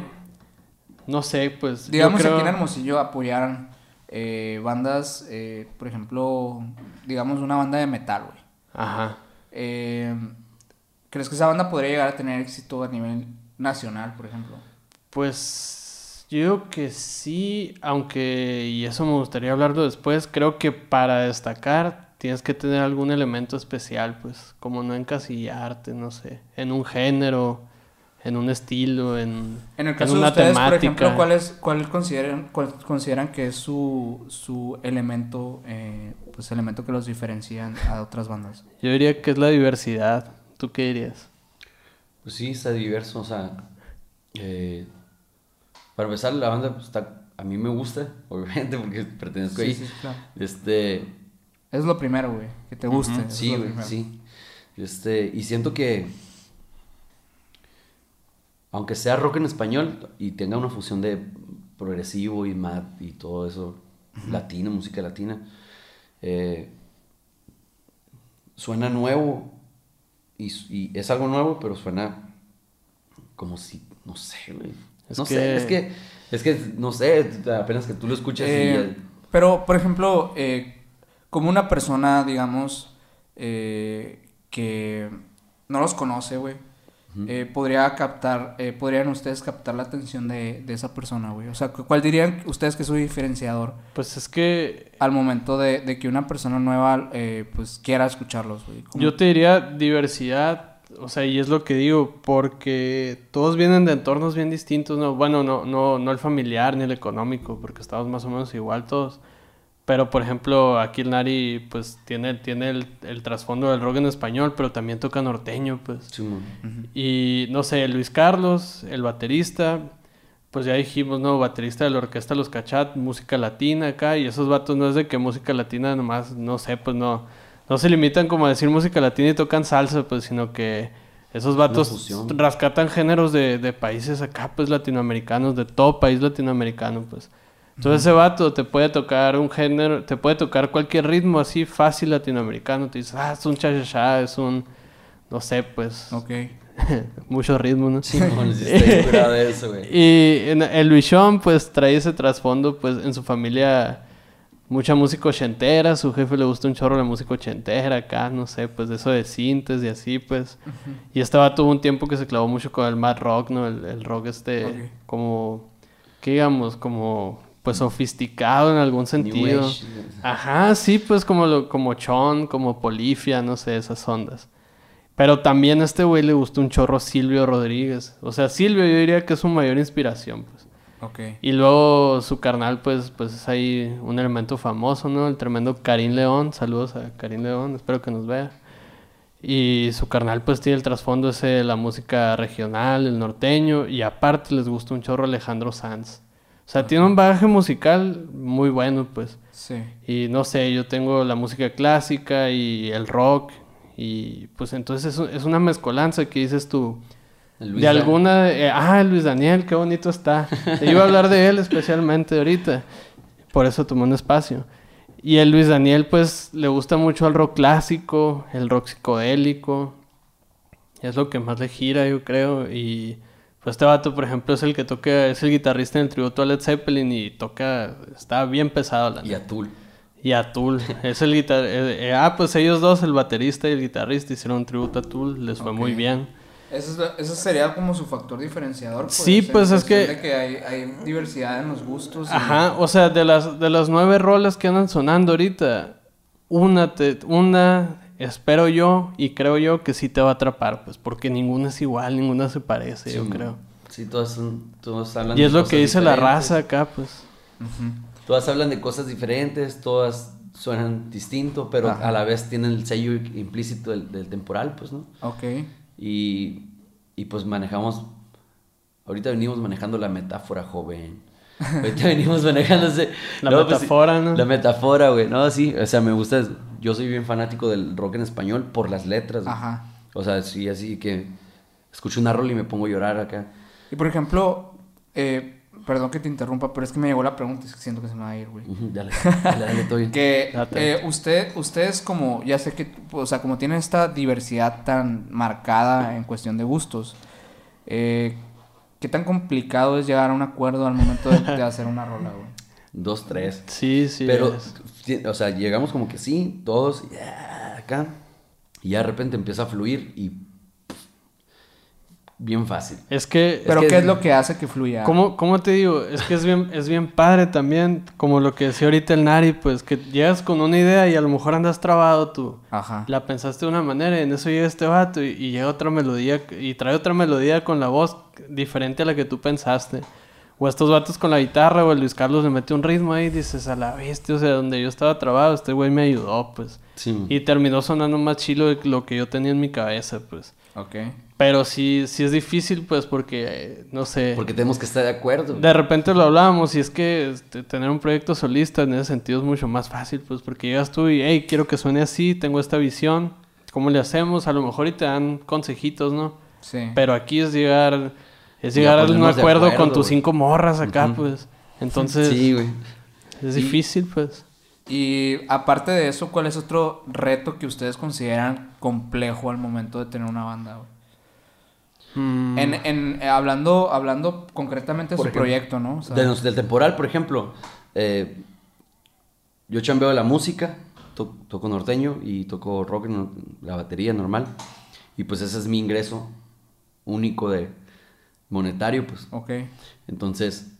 no sé, pues... yo Digamos creo- aquí en Hermosillo apoyaran eh, bandas, eh, por ejemplo, digamos una banda de metal, güey. Ajá. Eh, ¿Crees que esa banda podría llegar a tener éxito a nivel nacional, por ejemplo? Pues yo digo que sí, aunque, y eso me gustaría hablarlo después, creo que para destacar tienes que tener algún elemento especial, pues, como no encasillarte, no sé, en un género, en un estilo, en, En el caso de una ustedes, por temática. ejemplo, ¿cuál, es, cuál consideran, cuál consideran que es su, su elemento, eh, pues elemento que los diferencian a otras bandas? Yo diría que es la diversidad. ¿Tú qué dirías? Pues sí, está diverso, o sea, eh, para empezar la banda pues, está, a mí me gusta, obviamente, porque pertenezco Sí, ahí. sí, claro. Este, Es lo primero, güey, que te guste. sí, güey, sí. Este, y siento que, aunque sea rock en español y tenga una fusión de progresivo y mat y todo eso, latino, música latina, eh, suena nuevo y, es algo nuevo, pero suena como si, no sé, güey. Es no que- sé, es que, es que, no sé, apenas que tú lo escuchas Eh, y... pero, por ejemplo, eh, como una persona, digamos, eh, que no los conoce, güey, eh, podría captar, eh, podrían ustedes captar la atención de, de esa persona, güey. O sea, cu- ¿cuál dirían ustedes que es su diferenciador Pues es que al momento de, de que una persona nueva, eh, pues, quiera escucharlos, güey? ¿Cómo? Yo te diría diversidad, o sea, y es lo que digo, porque todos vienen de entornos bien distintos, ¿no? Bueno, no, no, no el familiar ni el económico, porque estamos más o menos igual todos. Pero, por ejemplo, aquí el Nari, pues, tiene, tiene el, el trasfondo del rock en español, pero también toca norteño, pues. Y, no sé, Luis Carlos, el baterista, pues ya dijimos, ¿no? Baterista de la orquesta Los Cachat, música latina acá, y esos vatos no es de que música latina nomás, no sé, pues no, no se limitan como a decir música latina y tocan salsa, pues, sino que esos vatos rescatan géneros de, de países acá, pues, latinoamericanos, de todo país latinoamericano, pues. Entonces ese vato te puede tocar un género, te puede tocar cualquier ritmo así fácil latinoamericano, te dices, ah, es un cha-cha-cha, es un, no sé, pues, Ok. mucho ritmo, ¿no? Sí de eso, güey. Y en- el Luisón, pues, trae ese trasfondo, pues, en su familia, mucha música ochentera, su jefe le gusta un chorro la música ochentera acá, no sé, pues, de eso de cintes y así, pues. Y este vato tuvo un tiempo que se clavó mucho con el mad rock, ¿no? El, el rock este, como, ¿qué digamos? Como, pues, sofisticado en algún sentido. Ajá, sí, pues como lo, como Chon, como Polifia, no sé, esas ondas. Pero también a este güey le gustó un chorro Silvio Rodríguez. O sea, Silvio yo diría que es su mayor inspiración, pues. Ok. Y luego su carnal, pues, pues es ahí un elemento famoso, ¿no? El tremendo Karim León. Saludos a Karim León, espero que nos vea. Y su carnal, pues, tiene el trasfondo ese de la música regional, el norteño. Y aparte les gusta un chorro Alejandro Sanz. O sea, tiene un bagaje musical muy bueno, pues. Sí. Y no sé, yo tengo la música clásica y el rock. Y pues entonces es, es una mezcolanza que dices tú. Luis de Dan- alguna... eh, ah, Luis Daniel, qué bonito está. Te iba a hablar de él especialmente ahorita. Por eso tomé un espacio. Y el Luis Daniel pues le gusta mucho el rock clásico, el rock psicodélico. Es lo que más le gira, yo creo. Y pues este vato, por ejemplo, es el que toca, es el guitarrista en el tributo a Led Zeppelin y toca, está bien pesado la Y Atul. y a Tool. Es el guitar... eh, eh, ah, pues ellos dos, el baterista y el guitarrista, hicieron un tributo a Tool. Les fue muy bien. Ese, es la- ese sería como su factor diferenciador. Sí, en pues, es que- de que hay, hay diversidad en los gustos. y- Ajá, o sea, de las, de las nueve rolas que andan sonando ahorita, una, te- una espero yo y creo yo que sí te va a atrapar, pues, porque ninguna es igual, ninguna se parece, yo creo. Sí, todas son, todas hablan Y de es lo cosas que dice la raza acá, pues. Todas hablan de cosas diferentes, todas suenan distinto, pero Ajá. a la vez tienen el sello implícito del, del temporal, pues, ¿no? Ok. Y y pues manejamos, ahorita venimos manejando la metáfora joven. Ahorita venimos manejándose. La No, pues, metáfora, ¿no? La metáfora, güey. No, sí. O sea, me gusta. Yo soy bien fanático del rock en español por las letras. güey. Ajá. O sea, sí, así que escucho una rola y me pongo a llorar acá. Y por ejemplo, eh, perdón que te interrumpa, pero es que me llegó la pregunta y es que siento que se me va a ir, güey. Dale, dale, dale, todo bien. Que eh, usted, ustedes como, ya sé que, o sea, como tienen esta diversidad tan marcada en cuestión de gustos, eh, ¿qué tan complicado es llegar a un acuerdo al momento de, de hacer una rola, güey? Dos, tres. Sí, sí. Pero, es. o sea, llegamos como que sí, todos, ya, acá. Y ya de repente empieza a fluir y. pff, bien fácil. Es que, Pero que- ¿qué es lo que hace que fluya? ¿cómo, cómo te digo? Es que es bien, es bien padre también, como lo que decía ahorita el Nari, pues que llegas con una idea y a lo mejor andas trabado tú. Ajá. La pensaste de una manera y en eso llega este vato y, y llega otra melodía y trae otra melodía con la voz diferente a la que tú pensaste. O estos vatos con la guitarra o el Luis Carlos le mete un ritmo ahí y dices a la bestia, o sea, donde yo estaba trabado, este güey me ayudó, pues. Sí. Y terminó sonando más chilo de lo que yo tenía en mi cabeza, pues. Ok. Pero sí, sí es difícil, pues, porque, eh, no sé. Porque tenemos que estar de acuerdo. De repente lo hablábamos y es que este, tener un proyecto solista en ese sentido es mucho más fácil, pues porque llegas tú y, hey, quiero que suene así, tengo esta visión, ¿cómo le hacemos? A lo mejor y te dan consejitos, ¿no? Sí. Pero aquí es llegar, es llegar a un de acuerdo, con tus cinco morras acá, pues. Entonces, Sí, güey. es Y- difícil, pues. Y aparte de eso, ¿cuál es otro reto que ustedes consideran complejo al momento de tener una banda, güey? Mm, En, en, eh, hablando, hablando concretamente de Por su ejemplo, proyecto, ¿no? O sea, De nos- del temporal, por ejemplo, eh, yo chambeo la música, to- toco norteño y toco rock, la batería normal. Y pues ese es mi ingreso único de monetario, pues. Ok. Entonces,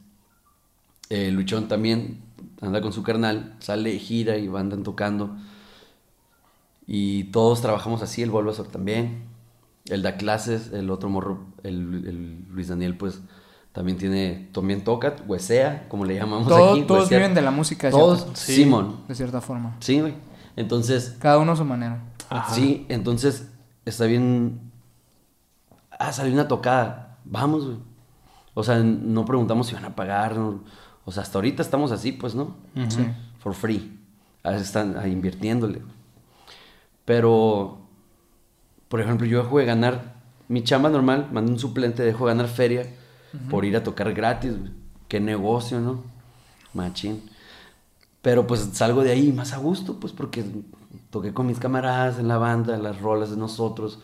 eh, Luchón también anda con su carnal, sale, gira y andan tocando. Y todos trabajamos así, el Bulbasaur también. Él da clases, el otro morro, el, el Luis Daniel, pues también tiene, también toca, huesea, como le llamamos Todo- aquí. todos huesea. viven de la música, Todos, Sí. Simón. de cierta forma. Sí, güey. Entonces, Cada uno a su manera. Ajá. Sí, entonces está bien. Ah, salió una tocada. Vamos, güey. O sea, no preguntamos si van a pagar. no- O sea, hasta ahorita estamos así, pues, ¿no? Sí. For free. A veces están ahí invirtiéndole. Pero, por ejemplo, yo dejo de ganar mi chamba normal, mando un suplente, dejo de ganar feria por ir a tocar gratis, güey. Qué negocio, ¿no? Machín. Pero pues salgo de ahí más a gusto, pues porque toqué con mis camaradas en la banda, las rolas de nosotros,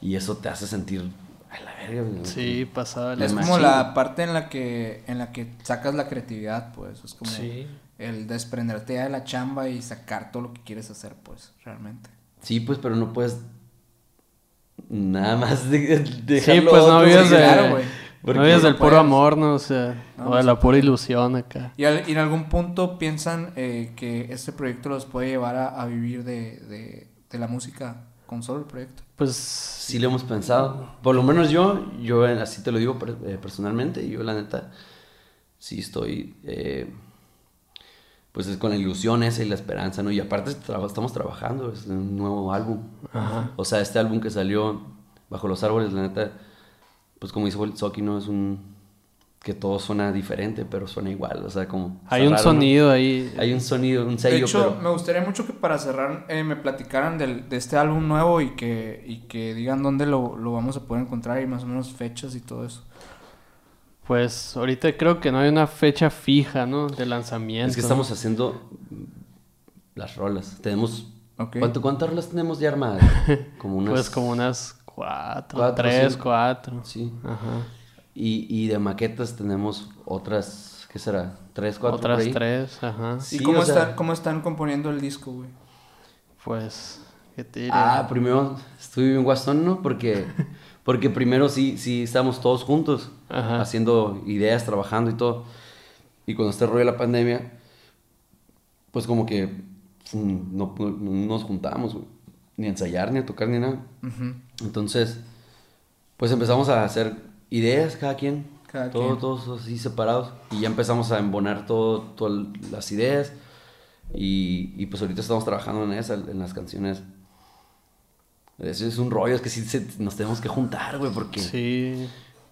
y eso te hace sentir a la verga. güey. Sí, pasaba La Es como la parte en la que en la que sacas la creatividad, pues. Es como Sí. el desprenderte ya de la chamba y sacar todo lo que quieres hacer, pues, realmente. Sí, pues, pero no puedes nada más de, dejarlo Sí, pues no vives de, no vives del puro amor, ¿no? O sea, No, o de no la pura ilusión acá. ¿Y, al- y en algún punto piensan eh, que este proyecto los puede llevar a, a vivir de, de, de la música con solo el proyecto? Pues Sí lo hemos pensado. Por lo menos yo, yo eh, así te lo digo eh, personalmente, yo la neta sí estoy, eh, pues es con la ilusión esa y la esperanza, ¿no? Y aparte estamos trabajando, es un nuevo álbum. O sea, este álbum que salió bajo los árboles, la neta, pues como dice Soki, ¿no? Es un que todo suena diferente, pero suena igual, o sea, como... hay un raro, ¿no? sonido ahí. Hay un sonido, un De sello, hecho, pero... me gustaría mucho que para cerrar eh, me platicaran del, de este álbum nuevo y que, y que digan dónde lo, lo vamos a poder encontrar y más o menos fechas y todo eso. Pues ahorita creo que no hay una fecha fija, ¿no? De lanzamiento. Es que estamos haciendo las rolas. Tenemos. Ok. ¿cuánto- ¿Cuántas rolas tenemos ya armadas? Como unas. Pues como unas cuatro, Cuatro, tres, sí. cuatro. Sí. Ajá. Y, y de maquetas tenemos otras. ¿Qué será? ¿Tres, cuatro? por Otras ahí? tres, ajá. Sí, ¿Y cómo, o sea- están, cómo están componiendo el disco, güey? Pues, ¿qué te diré? Ah, primero estuve bien guastón, ¿no? Porque. Porque primero sí, sí estábamos todos juntos. Ajá. Haciendo ideas, trabajando y todo. Y cuando este rollo de la pandemia. Pues como que. mm, No, nos juntamos, güey. Ni a ensayar, ni a tocar, ni nada. Entonces, pues empezamos a hacer ideas cada quien, Cada todos, quien. todos así separados, y ya empezamos a embonar todo, todas las ideas, y, y pues ahorita estamos trabajando en esa, en las canciones Eso es un rollo, es que sí se- nos tenemos que juntar, güey, porque, Sí.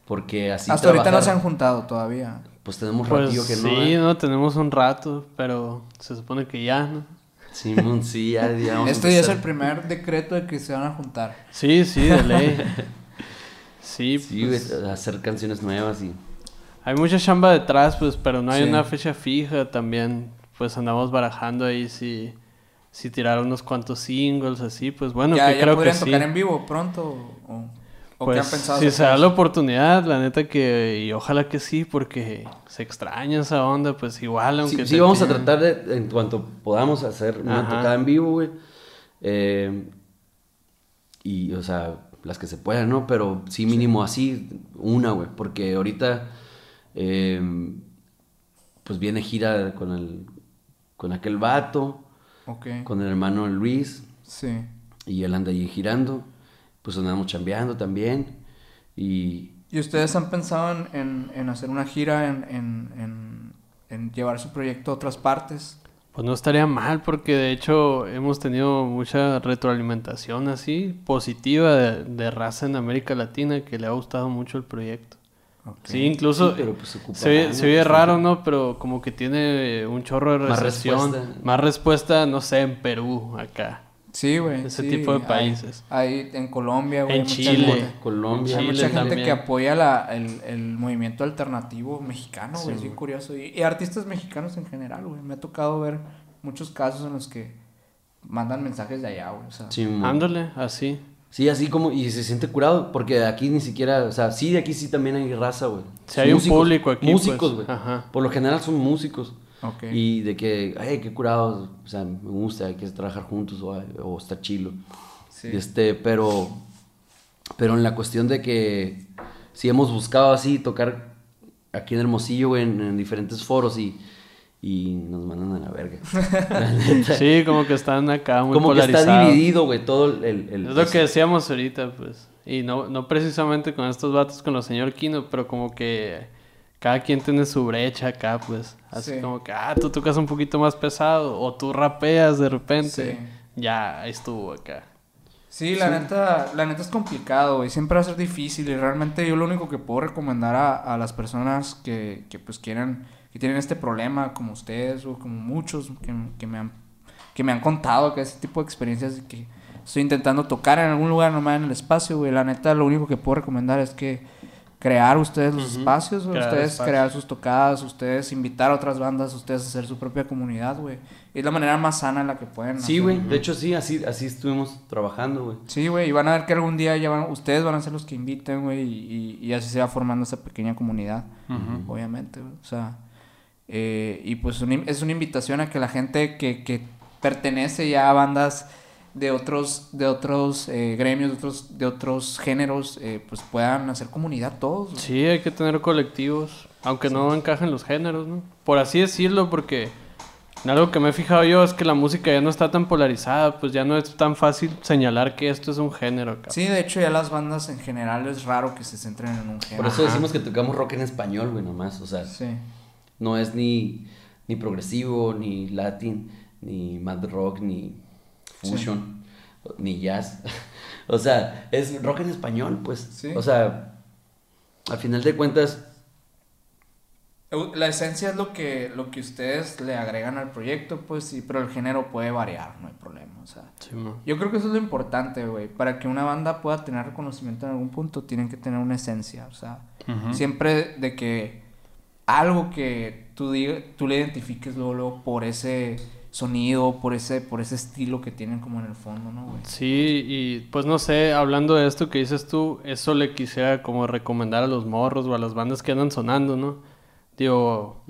porque así Hasta ahorita no trabajar, se han juntado todavía. Pues tenemos Pues ratillo que no. sí, ¿eh? no, tenemos un rato, pero se supone que ya, ¿no? Simón, sí, ya, ya Esto ya es el primer decreto de que se van a juntar. Sí, sí, de ley. Sí, Sí, pues, güey, hacer canciones nuevas y... hay mucha chamba detrás, pues, pero no hay Sí. una fecha fija también. Pues andamos barajando ahí si, si tirar unos cuantos singles así, pues bueno, ya que ya creo que sí. tocar en vivo pronto o, o qué Pues, han pensado. si hacer? se da la oportunidad, la neta que, y ojalá que sí, porque se extraña esa onda, pues igual, aunque Sí, sí, vamos a tratar de, en cuanto podamos, hacer una Ajá. tocada en vivo, güey. Eh, y, o sea, las que se puedan, ¿no? Pero sí mínimo así, una, güey. Porque ahorita, eh, pues viene gira con el, con aquel vato, Ok. con el hermano Luis, Sí. y él anda ahí girando. Pues andamos chambeando también. Y ¿Y ustedes han pensado en, en- en hacer una gira, en, en- en- en llevar su proyecto a otras partes? Pues no estaría mal porque de hecho hemos tenido mucha retroalimentación así positiva de, de raza en América Latina que le ha gustado mucho el proyecto. Sí, incluso Sí, pero, pues, se ocupa se, se oye pues, raro. ¿no? Pero como que tiene un chorro de Más respuesta. Más respuesta, no sé, en Perú, acá. Sí, güey. Ese sí, tipo de hay- países. Hay, en Colombia, güey. En mucha Chile. gente- Colombia. Hay Chile mucha gente también. que apoya la, el, el movimiento alternativo mexicano, güey. Sí, es curioso. Y, y artistas mexicanos en general, güey. Me ha tocado ver muchos casos en los que mandan mensajes de allá, güey. O sea, Sí, Ándale, así. Sí, así como, y se siente curado, porque aquí ni siquiera, o sea, sí, de aquí sí también hay raza, güey. Sí, hay un público aquí, Músicos, pues. güey. Ajá. Por lo general son músicos. ok. Y de que, ay, qué curado, o sea, me gusta, hay que trabajar juntos, o, o está chilo. Sí. Este, pero, pero en la cuestión de que sí hemos buscado así tocar aquí en Hermosillo, güey, en, en diferentes foros y, y nos mandan a la verga. La. Sí, como que están acá muy como que está polarizados. dividido, güey, todo el... Es lo que decíamos ahorita, pues. Y no, no precisamente con estos vatos, con los señor Kino, pero como que cada quien tiene su brecha acá, pues. Así Sí. como que, ah, tú tocas un poquito más pesado, o tú rapeas de repente. Sí. Ya, ahí estuvo acá. Sí, la neta, la neta es complicado, güey. Siempre va a ser difícil y realmente yo lo único que puedo recomendar a, a las personas que, que pues quieren, que tienen este problema, como ustedes o como muchos que, que me han, que me han contado que ese tipo de experiencias y que estoy intentando tocar en algún lugar nomás en el espacio, güey. La neta, lo único que puedo recomendar es que crear ustedes los espacios. Crear ustedes espacios. crear sus tocadas, ustedes invitar a otras bandas, ustedes hacer su propia comunidad, güey. Es la manera más sana en la que pueden. Sí, güey, de hecho sí, así, así estuvimos trabajando, güey. Sí, güey, y van a ver que algún día ya van, ustedes van a ser los que inviten, güey, y, y- y así se va formando esa pequeña comunidad, obviamente, güey. O sea, eh, y pues in- es una invitación a que la gente que, que pertenece ya a bandas de otros, de otros eh, gremios, de otros, de otros géneros, eh, pues puedan hacer comunidad todos. Sí, hay que tener colectivos, aunque no encajen los géneros, ¿no? Por así decirlo, porque algo que me he fijado yo es que la música ya no está tan polarizada, pues ya no es tan fácil señalar que esto es un género acá. Sí, de hecho ya las bandas en general es raro que se centren en un género. Por eso decimos que tocamos rock en español, güey, nomás. O sea, Sí. No es ni, ni progresivo, ni latin, ni mad rock, ni fusion, ni jazz. o sea, es rock en español, pues. Sí. O sea, al final de cuentas, La esencia es lo que, lo que ustedes le agregan al proyecto, pues sí, pero el género puede variar, no hay problema, o sea. Sí. Yo creo que eso es lo importante, güey. Para que una banda pueda tener reconocimiento en algún punto, tienen que tener una esencia, o sea. Siempre de que algo que tú, diga- tú le identifiques luego, luego por ese sonido, por ese, por ese estilo que tienen como en el fondo, ¿no, güey? Sí, y pues no sé, hablando de esto que dices tú, eso le quisiera como recomendar a los morros o a las bandas que andan sonando, ¿no? Digo,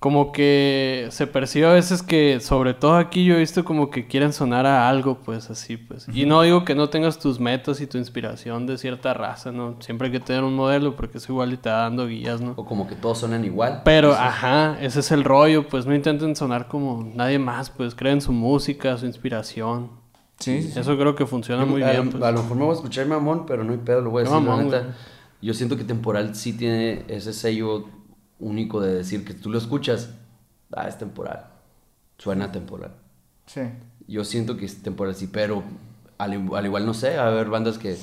como que se percibe a veces que, sobre todo aquí yo he visto como que quieren sonar a algo, pues así, pues. Y no digo que no tengas tus metas y tu inspiración de cierta raza, ¿no? Siempre hay que tener un modelo porque es igual y te va dando guías, ¿no? o como que todos suenan igual. Pero, ajá, ese es el rollo, pues no intenten sonar como nadie más, pues creen su música, su inspiración. Sí, sí, sí. Eso creo que funciona muy a, bien. pues. a lo mejor me voy a escuchar mamón, pero no hay pedo, lo voy a decir, la mamón, neta. güey. Yo siento que Temporal sí tiene ese sello único de decir que tú lo escuchas, ah, es temporal. Suena temporal. Sí. Yo siento que es temporal, sí, pero al, al igual, no sé, a ver bandas que,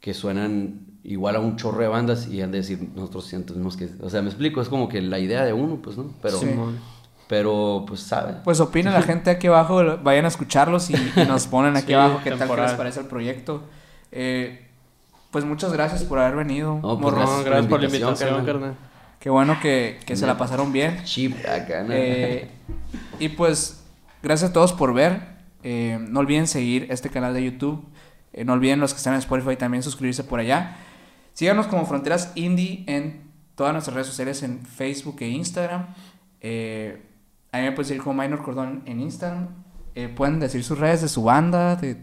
que suenan igual a un chorro de bandas y han de decir, nosotros tenemos que... O sea, me explico, es como que la idea de uno, pues, ¿no? Pero, Sí. pero pues, sabe. Pues opina la gente aquí abajo, vayan a escucharlos y, y nos ponen aquí Sí, abajo qué tal que temporal. les parece el proyecto. Eh, pues muchas gracias por haber venido. No, pues, morros. No, gracias por la invitación, invitación, carnal. carnal. Qué bueno que, que se la pasaron bien. Chip acá, ¿no? Eh, y pues, gracias a todos por ver. Eh, no olviden seguir este canal de YouTube. Eh, no olviden los que están en Spotify también suscribirse por allá. Síganos como Fronteras Indie en todas nuestras redes sociales en Facebook e Instagram. Eh, a mí me pueden seguir como Minor Cordón en Instagram. Eh, pueden decir sus redes de su banda. De...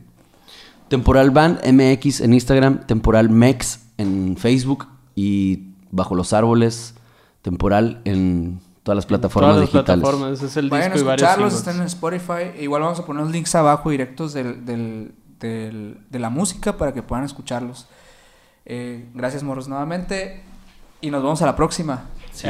Temporal Band MX en Instagram, Temporal Mex en Facebook y Bajo los Árboles, Temporal en todas las plataformas Todas las digitales. plataformas, es el Vayan disco escucharlos, están en Spotify. Igual vamos a poner los links abajo directos del, del- del- de la música para que puedan escucharlos. Eh, gracias, morros, nuevamente. Y nos vemos a la próxima. Sí.